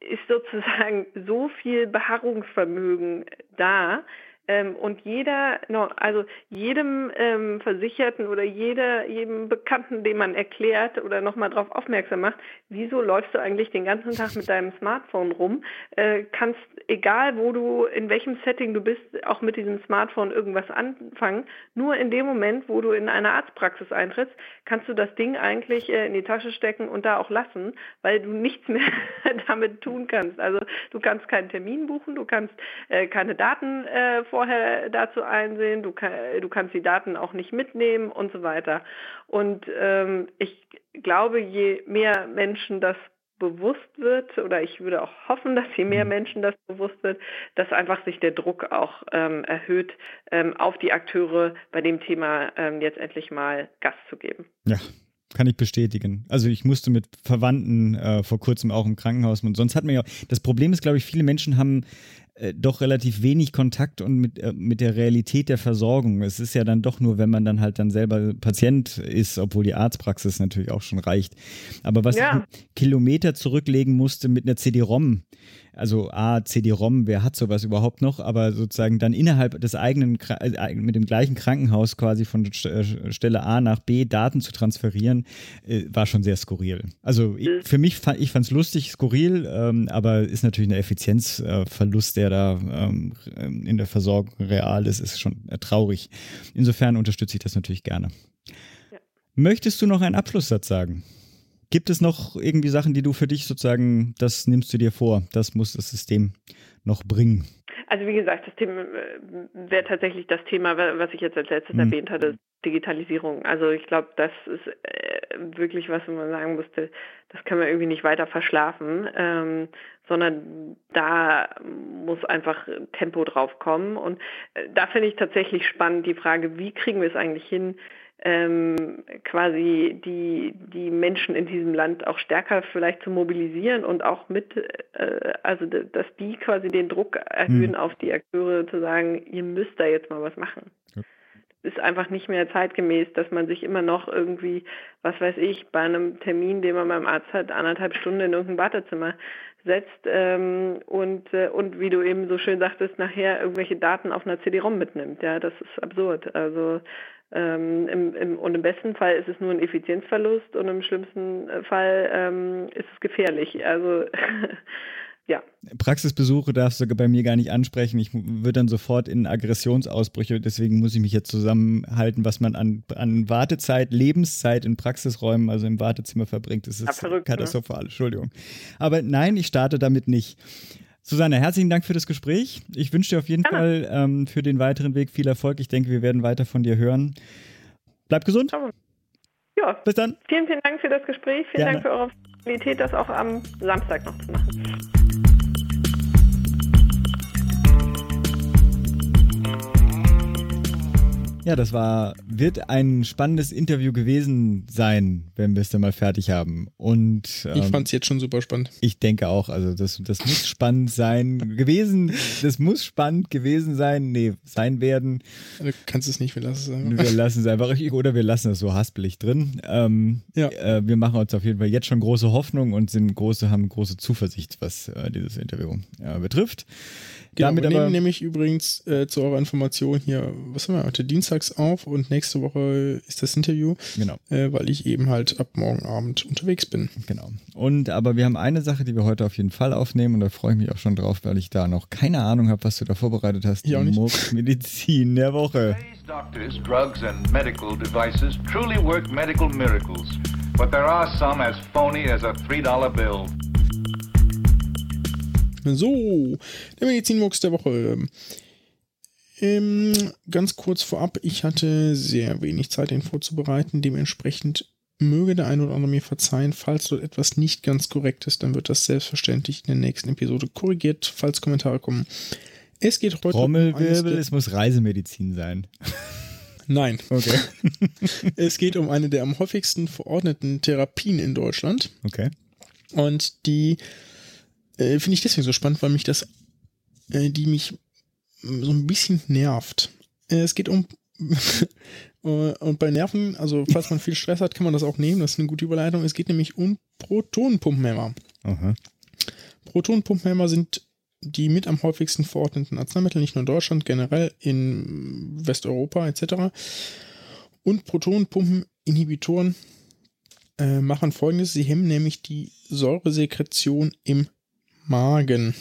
Speaker 3: ist sozusagen so viel Beharrungsvermögen da, ähm, und jeder, also jedem ähm, Versicherten oder jeder, jedem Bekannten, dem man erklärt oder nochmal darauf aufmerksam macht, wieso läufst du eigentlich den ganzen Tag mit deinem Smartphone rum, äh, kannst, egal wo du, in welchem Setting du bist, auch mit diesem Smartphone irgendwas anfangen. Nur in dem Moment, wo du in eine Arztpraxis eintrittst, kannst du das Ding eigentlich äh, in die Tasche stecken und da auch lassen, weil du nichts mehr *laughs* damit tun kannst. Also du kannst keinen Termin buchen, du kannst äh, keine Daten äh, vorher dazu einsehen, du, kann, du kannst die Daten auch nicht mitnehmen und so weiter. Und ähm, ich glaube, je mehr Menschen das bewusst wird, oder ich würde auch hoffen, dass je mehr mhm. Menschen das bewusst wird, dass einfach sich der Druck auch ähm, erhöht, ähm, auf die Akteure bei dem Thema ähm, jetzt endlich mal Gas zu geben.
Speaker 1: Ja, kann ich bestätigen. Also ich musste mit Verwandten äh, vor kurzem auch im Krankenhaus und sonst hat man ja, das Problem ist, glaube ich, viele Menschen haben äh, doch relativ wenig Kontakt und mit, äh, mit der Realität der Versorgung. Es ist ja dann doch nur, wenn man dann halt dann selber Patient ist, obwohl die Arztpraxis natürlich auch schon reicht. Aber was ja. ich Kilometer zurücklegen musste mit einer CD-ROM, also A, CD-ROM, wer hat sowas überhaupt noch, aber sozusagen dann innerhalb des eigenen, äh, mit dem gleichen Krankenhaus quasi von äh, Stelle A nach B Daten zu transferieren, äh, war schon sehr skurril. Also ich, für mich, ich fand es lustig, skurril, ähm, aber ist natürlich ein Effizienzverlust, der da ähm, in der Versorgung real ist, ist schon traurig. Insofern unterstütze ich das natürlich gerne. Ja. Möchtest du noch einen Abschlusssatz sagen? Gibt es noch irgendwie Sachen, die du für dich sozusagen, das nimmst du dir vor, das muss das System noch bringen?
Speaker 3: Also wie gesagt, das Thema äh, wäre tatsächlich das Thema, was ich jetzt als letztes mhm. erwähnt hatte, Digitalisierung. Also ich glaube, das ist äh, wirklich was, wo man sagen musste, das kann man irgendwie nicht weiter verschlafen, ähm, sondern da muss einfach Tempo drauf kommen. Und äh, da finde ich tatsächlich spannend die Frage, wie kriegen wir es eigentlich hin, ähm, quasi die, die Menschen in diesem Land auch stärker vielleicht zu mobilisieren und auch mit, äh, also dass die quasi den Druck erhöhen mhm. auf die Akteure zu sagen, ihr müsst da jetzt mal was machen. Ja. Ist einfach nicht mehr zeitgemäß, dass man sich immer noch irgendwie, was weiß ich, bei einem Termin, den man beim Arzt hat, anderthalb Stunden in irgendein Wartezimmer setzt ähm, und, äh, und wie du eben so schön sagtest, nachher irgendwelche Daten auf einer CD-ROM mitnimmt. Ja, das ist absurd. Also ähm, im, im, und im besten Fall ist es nur ein Effizienzverlust und im schlimmsten äh, Fall ähm, ist es gefährlich. Also *laughs* ja.
Speaker 1: Praxisbesuche darfst du bei mir gar nicht ansprechen. Ich würde dann sofort in Aggressionsausbrüche, deswegen muss ich mich jetzt zusammenhalten, was man an, an Wartezeit, Lebenszeit in Praxisräumen, also im Wartezimmer verbringt. Das ist verrückt, ne? katastrophal, ne? Entschuldigung. Aber nein, ich starte damit nicht. Susanne, herzlichen Dank für das Gespräch. Ich wünsche dir auf jeden Gerne. Fall ähm, für den weiteren Weg viel Erfolg. Ich denke, wir werden weiter von dir hören. Bleib gesund.
Speaker 3: Ja. Bis dann. Vielen, vielen Dank für das Gespräch. Vielen Gerne. Dank für eure Flexibilität, das auch am Samstag noch zu machen.
Speaker 1: Ja, das war, wird ein spannendes Interview gewesen sein, wenn wir es dann mal fertig haben. Und
Speaker 2: ähm, ich fand es jetzt schon super spannend.
Speaker 1: Ich denke auch, also das, das muss spannend sein gewesen, das muss spannend gewesen sein, nee, sein werden.
Speaker 2: Du kannst es nicht, wir lassen es
Speaker 1: einfach. Wir lassen es einfach, oder wir lassen es so haspelig drin. Ähm, ja. Äh, wir machen uns auf jeden Fall jetzt schon große Hoffnung und sind große, haben große Zuversicht, was äh, dieses Interview äh, betrifft.
Speaker 2: Genau, Damit wir nehmen nämlich übrigens äh, zu eurer Information hier, was haben wir heute, dienstags auf und nächste Woche ist das Interview,
Speaker 1: genau.
Speaker 2: Äh, weil ich eben halt ab morgen Abend unterwegs bin.
Speaker 1: Genau. Und aber wir haben eine Sache, die wir heute auf jeden Fall aufnehmen und da freue ich mich auch schon drauf, weil ich da noch keine Ahnung habe, was du da vorbereitet hast.
Speaker 2: Ja,
Speaker 1: die Medizin der Woche.
Speaker 4: Doctors, drugs and medical devices truly work medical miracles, but there are some as phony as a $3 bill.
Speaker 2: So, der Medizinmux der Woche. Ähm, ganz kurz vorab, ich hatte sehr wenig Zeit, den vorzubereiten. Dementsprechend möge der ein oder andere mir verzeihen, falls dort etwas nicht ganz korrekt ist, dann wird das selbstverständlich in der nächsten Episode korrigiert, falls Kommentare kommen. Es geht heute
Speaker 1: Trommelwirbel, um es muss Reisemedizin sein. *laughs*
Speaker 2: Nein.
Speaker 1: Okay. *laughs*
Speaker 2: es geht um eine der am häufigsten verordneten Therapien in Deutschland.
Speaker 1: Okay.
Speaker 2: Und die äh, finde ich deswegen so spannend, weil mich das, äh, die mich so ein bisschen nervt. Äh, es geht um *laughs* äh, und bei Nerven, also falls man viel Stress hat, kann man das auch nehmen. Das ist eine gute Überleitung. Es geht nämlich um Protonenpumpenhämmer.
Speaker 1: Aha.
Speaker 2: Protonenpumpenhämmer sind die mit am häufigsten verordneten Arzneimittel, nicht nur in Deutschland, generell in Westeuropa etc. Und Protonenpumpeninhibitoren äh, machen folgendes: Sie hemmen nämlich die Säuresekretion im Magen.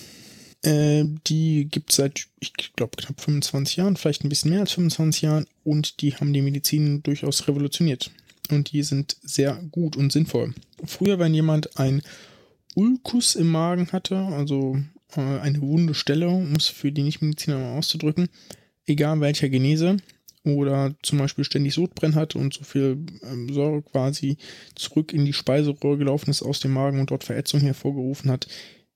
Speaker 2: Äh, die gibt es seit, ich glaube, knapp 25 Jahren, vielleicht ein bisschen mehr als 25 Jahren und die haben die Medizin durchaus revolutioniert. Und die sind sehr gut und sinnvoll. Früher, wenn jemand ein Ulkus im Magen hatte, also äh, eine wunde Stelle, um es für die Nichtmediziner mal auszudrücken, egal welcher Genese, oder zum Beispiel ständig Sodbrennen hat und so viel ähm, Säure quasi zurück in die Speiseröhre gelaufen ist aus dem Magen und dort Verätzung hervorgerufen hat,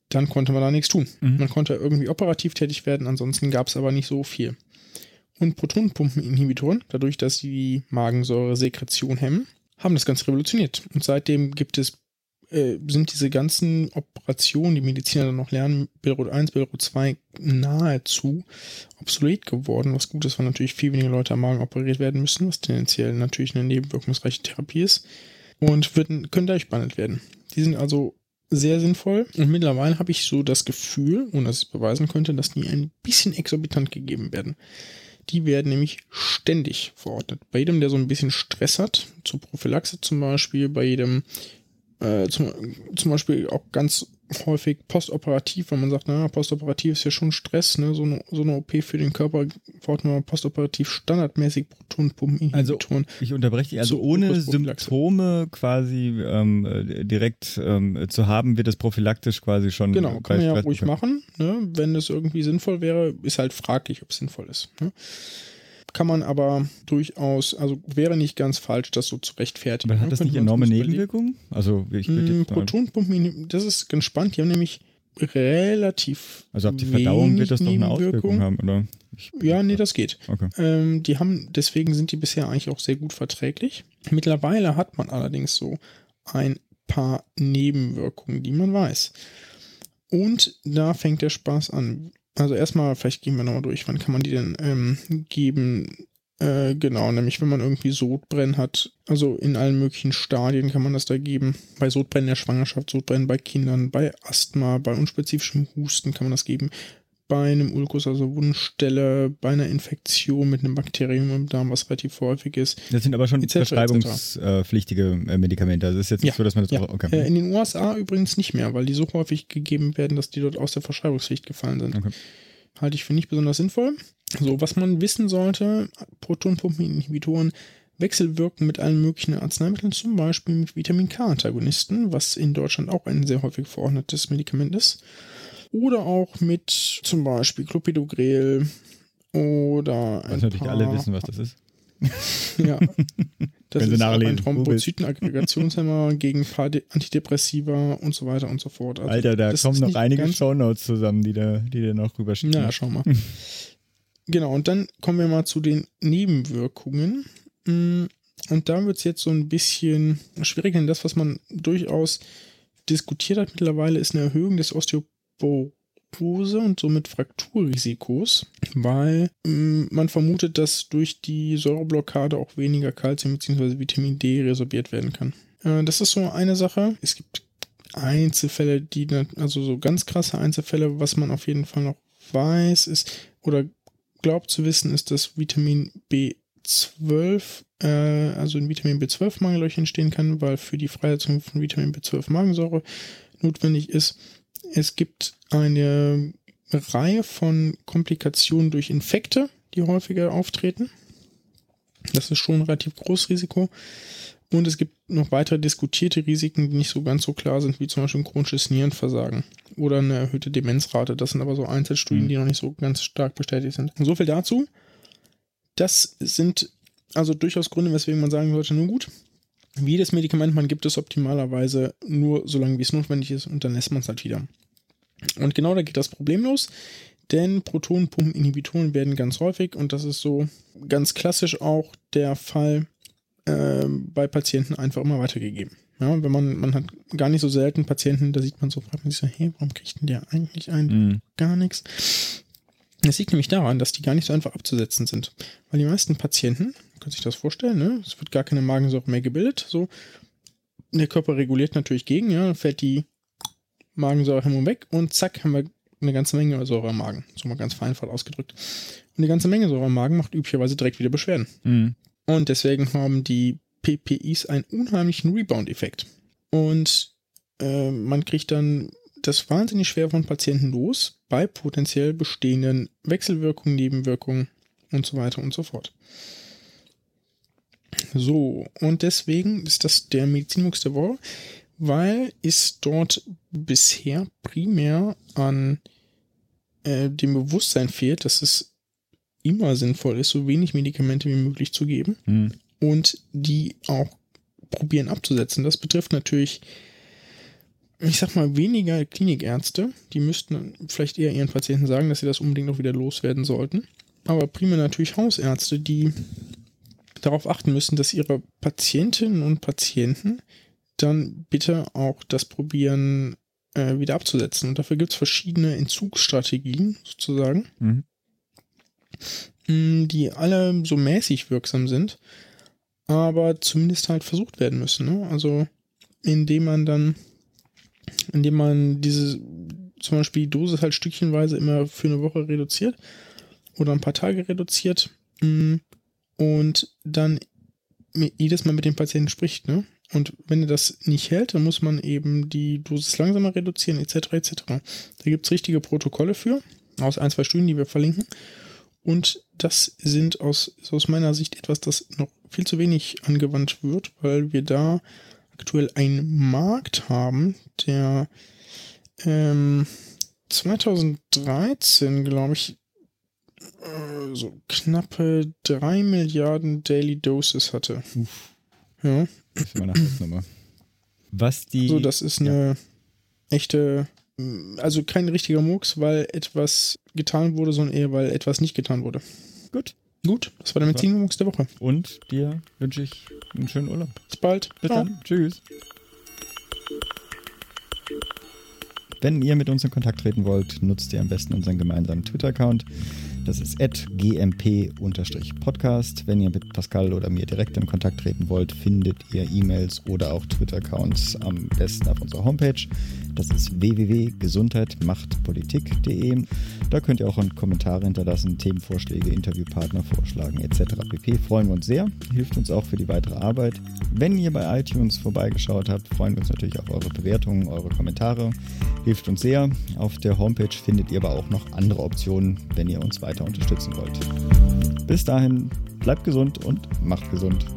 Speaker 2: dann konnte man da nichts tun. Mhm. Man konnte irgendwie operativ tätig werden, ansonsten gab es aber nicht so viel. Und Protonenpumpeninhibitoren, dadurch, dass sie die Magensäure-Sekretion hemmen, haben das Ganze revolutioniert. Und seitdem gibt es, äh, sind diese ganzen Operationen, die Mediziner dann noch lernen, Bilrod 1, Bilrod 2, nahezu obsolet geworden. Was gut ist, weil natürlich viel weniger Leute am Magen operiert werden müssen, was tendenziell natürlich eine nebenwirkungsreiche Therapie ist. Und würden, können dadurch behandelt werden. Die sind also sehr sinnvoll. Und mittlerweile habe ich so das Gefühl, ohne dass ich beweisen könnte, dass die ein bisschen exorbitant gegeben werden. Die werden nämlich ständig verordnet. Bei jedem, der so ein bisschen Stress hat, zur Prophylaxe zum Beispiel, bei jedem, äh, zum, zum Beispiel auch ganz häufig postoperativ, wenn man sagt, naja, postoperativ ist ja schon Stress, ne? so, eine, so eine OP für den Körper braucht man postoperativ standardmäßig Protonenpumpen.
Speaker 1: Also ich unterbreche dich, also so ohne Symptome quasi ähm, direkt ähm, zu haben, wird das prophylaktisch quasi schon.
Speaker 2: Genau, kann man ja ruhig machen, ne? wenn es irgendwie sinnvoll wäre, ist halt fraglich, ob es sinnvoll ist. Ne? Kann man aber durchaus, also wäre nicht ganz falsch, das so zu rechtfertigen.
Speaker 1: Aber hat das nicht enorme Nebenwirkungen? Also ich
Speaker 2: mm, Protonpumpen, das ist ganz spannend. Die haben nämlich relativ
Speaker 1: Also ab die Verdauung wird das doch eine Auswirkung haben, oder?
Speaker 2: Ich, ja, nee, das geht.
Speaker 1: Okay.
Speaker 2: Ähm, die haben, deswegen sind die bisher eigentlich auch sehr gut verträglich. Mittlerweile hat man allerdings so ein paar Nebenwirkungen, die man weiß. Und da fängt der Spaß an. Also erstmal, vielleicht gehen wir nochmal durch, wann kann man die denn ähm, geben? Äh, genau, nämlich wenn man irgendwie Sodbrennen hat, also in allen möglichen Stadien kann man das da geben. Bei Sodbrennen der Schwangerschaft, Sodbrennen bei Kindern, bei Asthma, bei unspezifischem Husten kann man das geben. Bei einem Ulkus, also Wundstelle, bei einer Infektion mit einem Bakterium im Darm, was relativ häufig ist.
Speaker 1: Das sind aber schon verschreibungspflichtige äh, Medikamente. Also ist jetzt nicht ja, so, dass man das
Speaker 2: ja. okay. Äh, in den USA übrigens nicht mehr, weil die so häufig gegeben werden, dass die dort aus der Verschreibungspflicht gefallen sind. Okay. Halte ich für nicht besonders sinnvoll. So, was man wissen sollte, Protonpumpeninhibitoren wechselwirken mit allen möglichen Arzneimitteln, zum Beispiel mit Vitamin K-Antagonisten, was in Deutschland auch ein sehr häufig verordnetes Medikament ist. Oder auch mit zum Beispiel Clopidogrel oder
Speaker 1: Was natürlich alle wissen, was das ist.
Speaker 2: ja. *laughs* Das Wenn ist ein Thrombozytenaggregationshemmer gegen ein paar Antidepressiva und so weiter und so fort.
Speaker 1: Also Alter, da kommen noch einige Shownotes zusammen, die da, die da noch rüberschieben.
Speaker 2: Ja, schau mal. *laughs* Genau, und dann kommen wir mal zu den Nebenwirkungen. Mm, und da wird es jetzt so ein bisschen schwieriger, denn das, was man durchaus diskutiert hat mittlerweile, ist eine Erhöhung des Osteoporose und somit Frakturrisikos, weil mm, man vermutet, dass durch die Säureblockade auch weniger Kalzium bzw. Vitamin D resorbiert werden kann. Äh, das ist so eine Sache. Es gibt Einzelfälle, die, also so ganz krasse Einzelfälle, was man auf jeden Fall noch weiß, ist oder glaubt zu wissen, ist, dass Vitamin B12, äh, also ein Vitamin B12-Mangel euch entstehen kann, weil für die Freisetzung von Vitamin B12 Magensäure notwendig ist. Es gibt eine Reihe von Komplikationen durch Infekte, die häufiger auftreten. Das ist schon ein relativ großes Risiko. Und es gibt noch weitere diskutierte Risiken, die nicht so ganz so klar sind, wie zum Beispiel ein chronisches Nierenversagen oder eine erhöhte Demenzrate. Das sind aber so Einzelstudien, mhm. die noch nicht so ganz stark bestätigt sind. So viel dazu. Das sind also durchaus Gründe, weswegen man sagen sollte, nur gut. Wie jedes Medikament, man gibt es optimalerweise nur so lange, wie es notwendig ist und dann lässt man es halt wieder. Und genau da geht das Problem los, denn Protonenpumpeninhibitoren werden ganz häufig und das ist so ganz klassisch auch der Fall äh, bei Patienten einfach immer weitergegeben. Ja, wenn man, man hat gar nicht so selten Patienten, da sieht man so, fragt man sich so, hey, warum kriegt denn der eigentlich ein? Mhm. Gar nichts. Das liegt nämlich daran, dass die gar nicht so einfach abzusetzen sind. Weil die meisten Patienten, man kann sich das vorstellen, ne, es wird gar keine Magensäure mehr gebildet, so. Der Körper reguliert natürlich gegen, ja, dann fällt die Magensäurehemmung weg und zack, haben wir eine ganze Menge Säure im Magen. So mal ganz vereinfacht ausgedrückt. Und die ganze Menge Säure im Magen macht üblicherweise direkt wieder Beschwerden. Mhm. Und deswegen haben die PPIs einen unheimlichen Rebound-Effekt. Und äh, man kriegt dann das wahnsinnig schwer von Patienten los bei potenziell bestehenden Wechselwirkungen, Nebenwirkungen und so weiter und so fort. So, und deswegen ist das der Medizinwuchs der Woche, weil es dort bisher primär an äh, dem Bewusstsein fehlt, dass es immer sinnvoll ist, so wenig Medikamente wie möglich zu geben mhm. und die auch probieren abzusetzen. Das betrifft natürlich, ich sag mal, weniger Klinikärzte. Die müssten vielleicht eher ihren Patienten sagen, dass sie das unbedingt noch wieder loswerden sollten. Aber primär natürlich Hausärzte, die darauf achten müssen, dass ihre Patientinnen und Patienten dann bitte auch das probieren, äh, wieder abzusetzen. Und dafür gibt es verschiedene Entzugsstrategien sozusagen. Mhm. Mm, die alle so mäßig wirksam sind, aber zumindest halt versucht werden müssen. Ne? Also indem man dann, indem man diese zum Beispiel die Dosis halt stückchenweise immer für eine Woche reduziert oder ein paar Tage reduziert mm, und dann jedes Mal mit dem Patienten spricht, ne? Und wenn er das nicht hält, dann muss man eben die Dosis langsamer reduzieren, etc. etc. Da gibt es richtige Protokolle für, aus ein, zwei Studien, die wir verlinken. Und das sind aus, aus meiner Sicht etwas, das noch viel zu wenig angewandt wird, weil wir da aktuell einen Markt haben, der ähm, 2013, glaube ich, äh, so knappe 3 Milliarden Daily Doses hatte. Uff. Ja.
Speaker 1: Das ist meine Hausnummer. Was die.
Speaker 2: So, das ist eine ja. echte also kein richtiger Murks, weil etwas getan wurde, sondern eher, weil etwas nicht getan wurde.
Speaker 1: Gut.
Speaker 2: Gut, das war der Medizinmurks der Woche.
Speaker 1: Und dir wünsche ich einen schönen Urlaub.
Speaker 2: Bis bald.
Speaker 1: Bis Ciao. dann. Tschüss. Wenn ihr mit uns in Kontakt treten wollt, nutzt ihr am besten unseren gemeinsamen Twitter-Account. Das ist gmp-podcast. Wenn ihr mit Pascal oder mir direkt in Kontakt treten wollt, findet ihr E-Mails oder auch Twitter-Accounts am besten auf unserer Homepage. Das ist www.gesundheitmachtpolitik.de. Da könnt ihr auch Kommentare hinterlassen, Themenvorschläge, Interviewpartner vorschlagen etc. pp. Freuen wir uns sehr, hilft uns auch für die weitere Arbeit. Wenn ihr bei iTunes vorbeigeschaut habt, freuen wir uns natürlich auf eure Bewertungen, eure Kommentare. Hilft uns sehr. Auf der Homepage findet ihr aber auch noch andere Optionen, wenn ihr uns weiter unterstützen wollt. Bis dahin, bleibt gesund und macht gesund.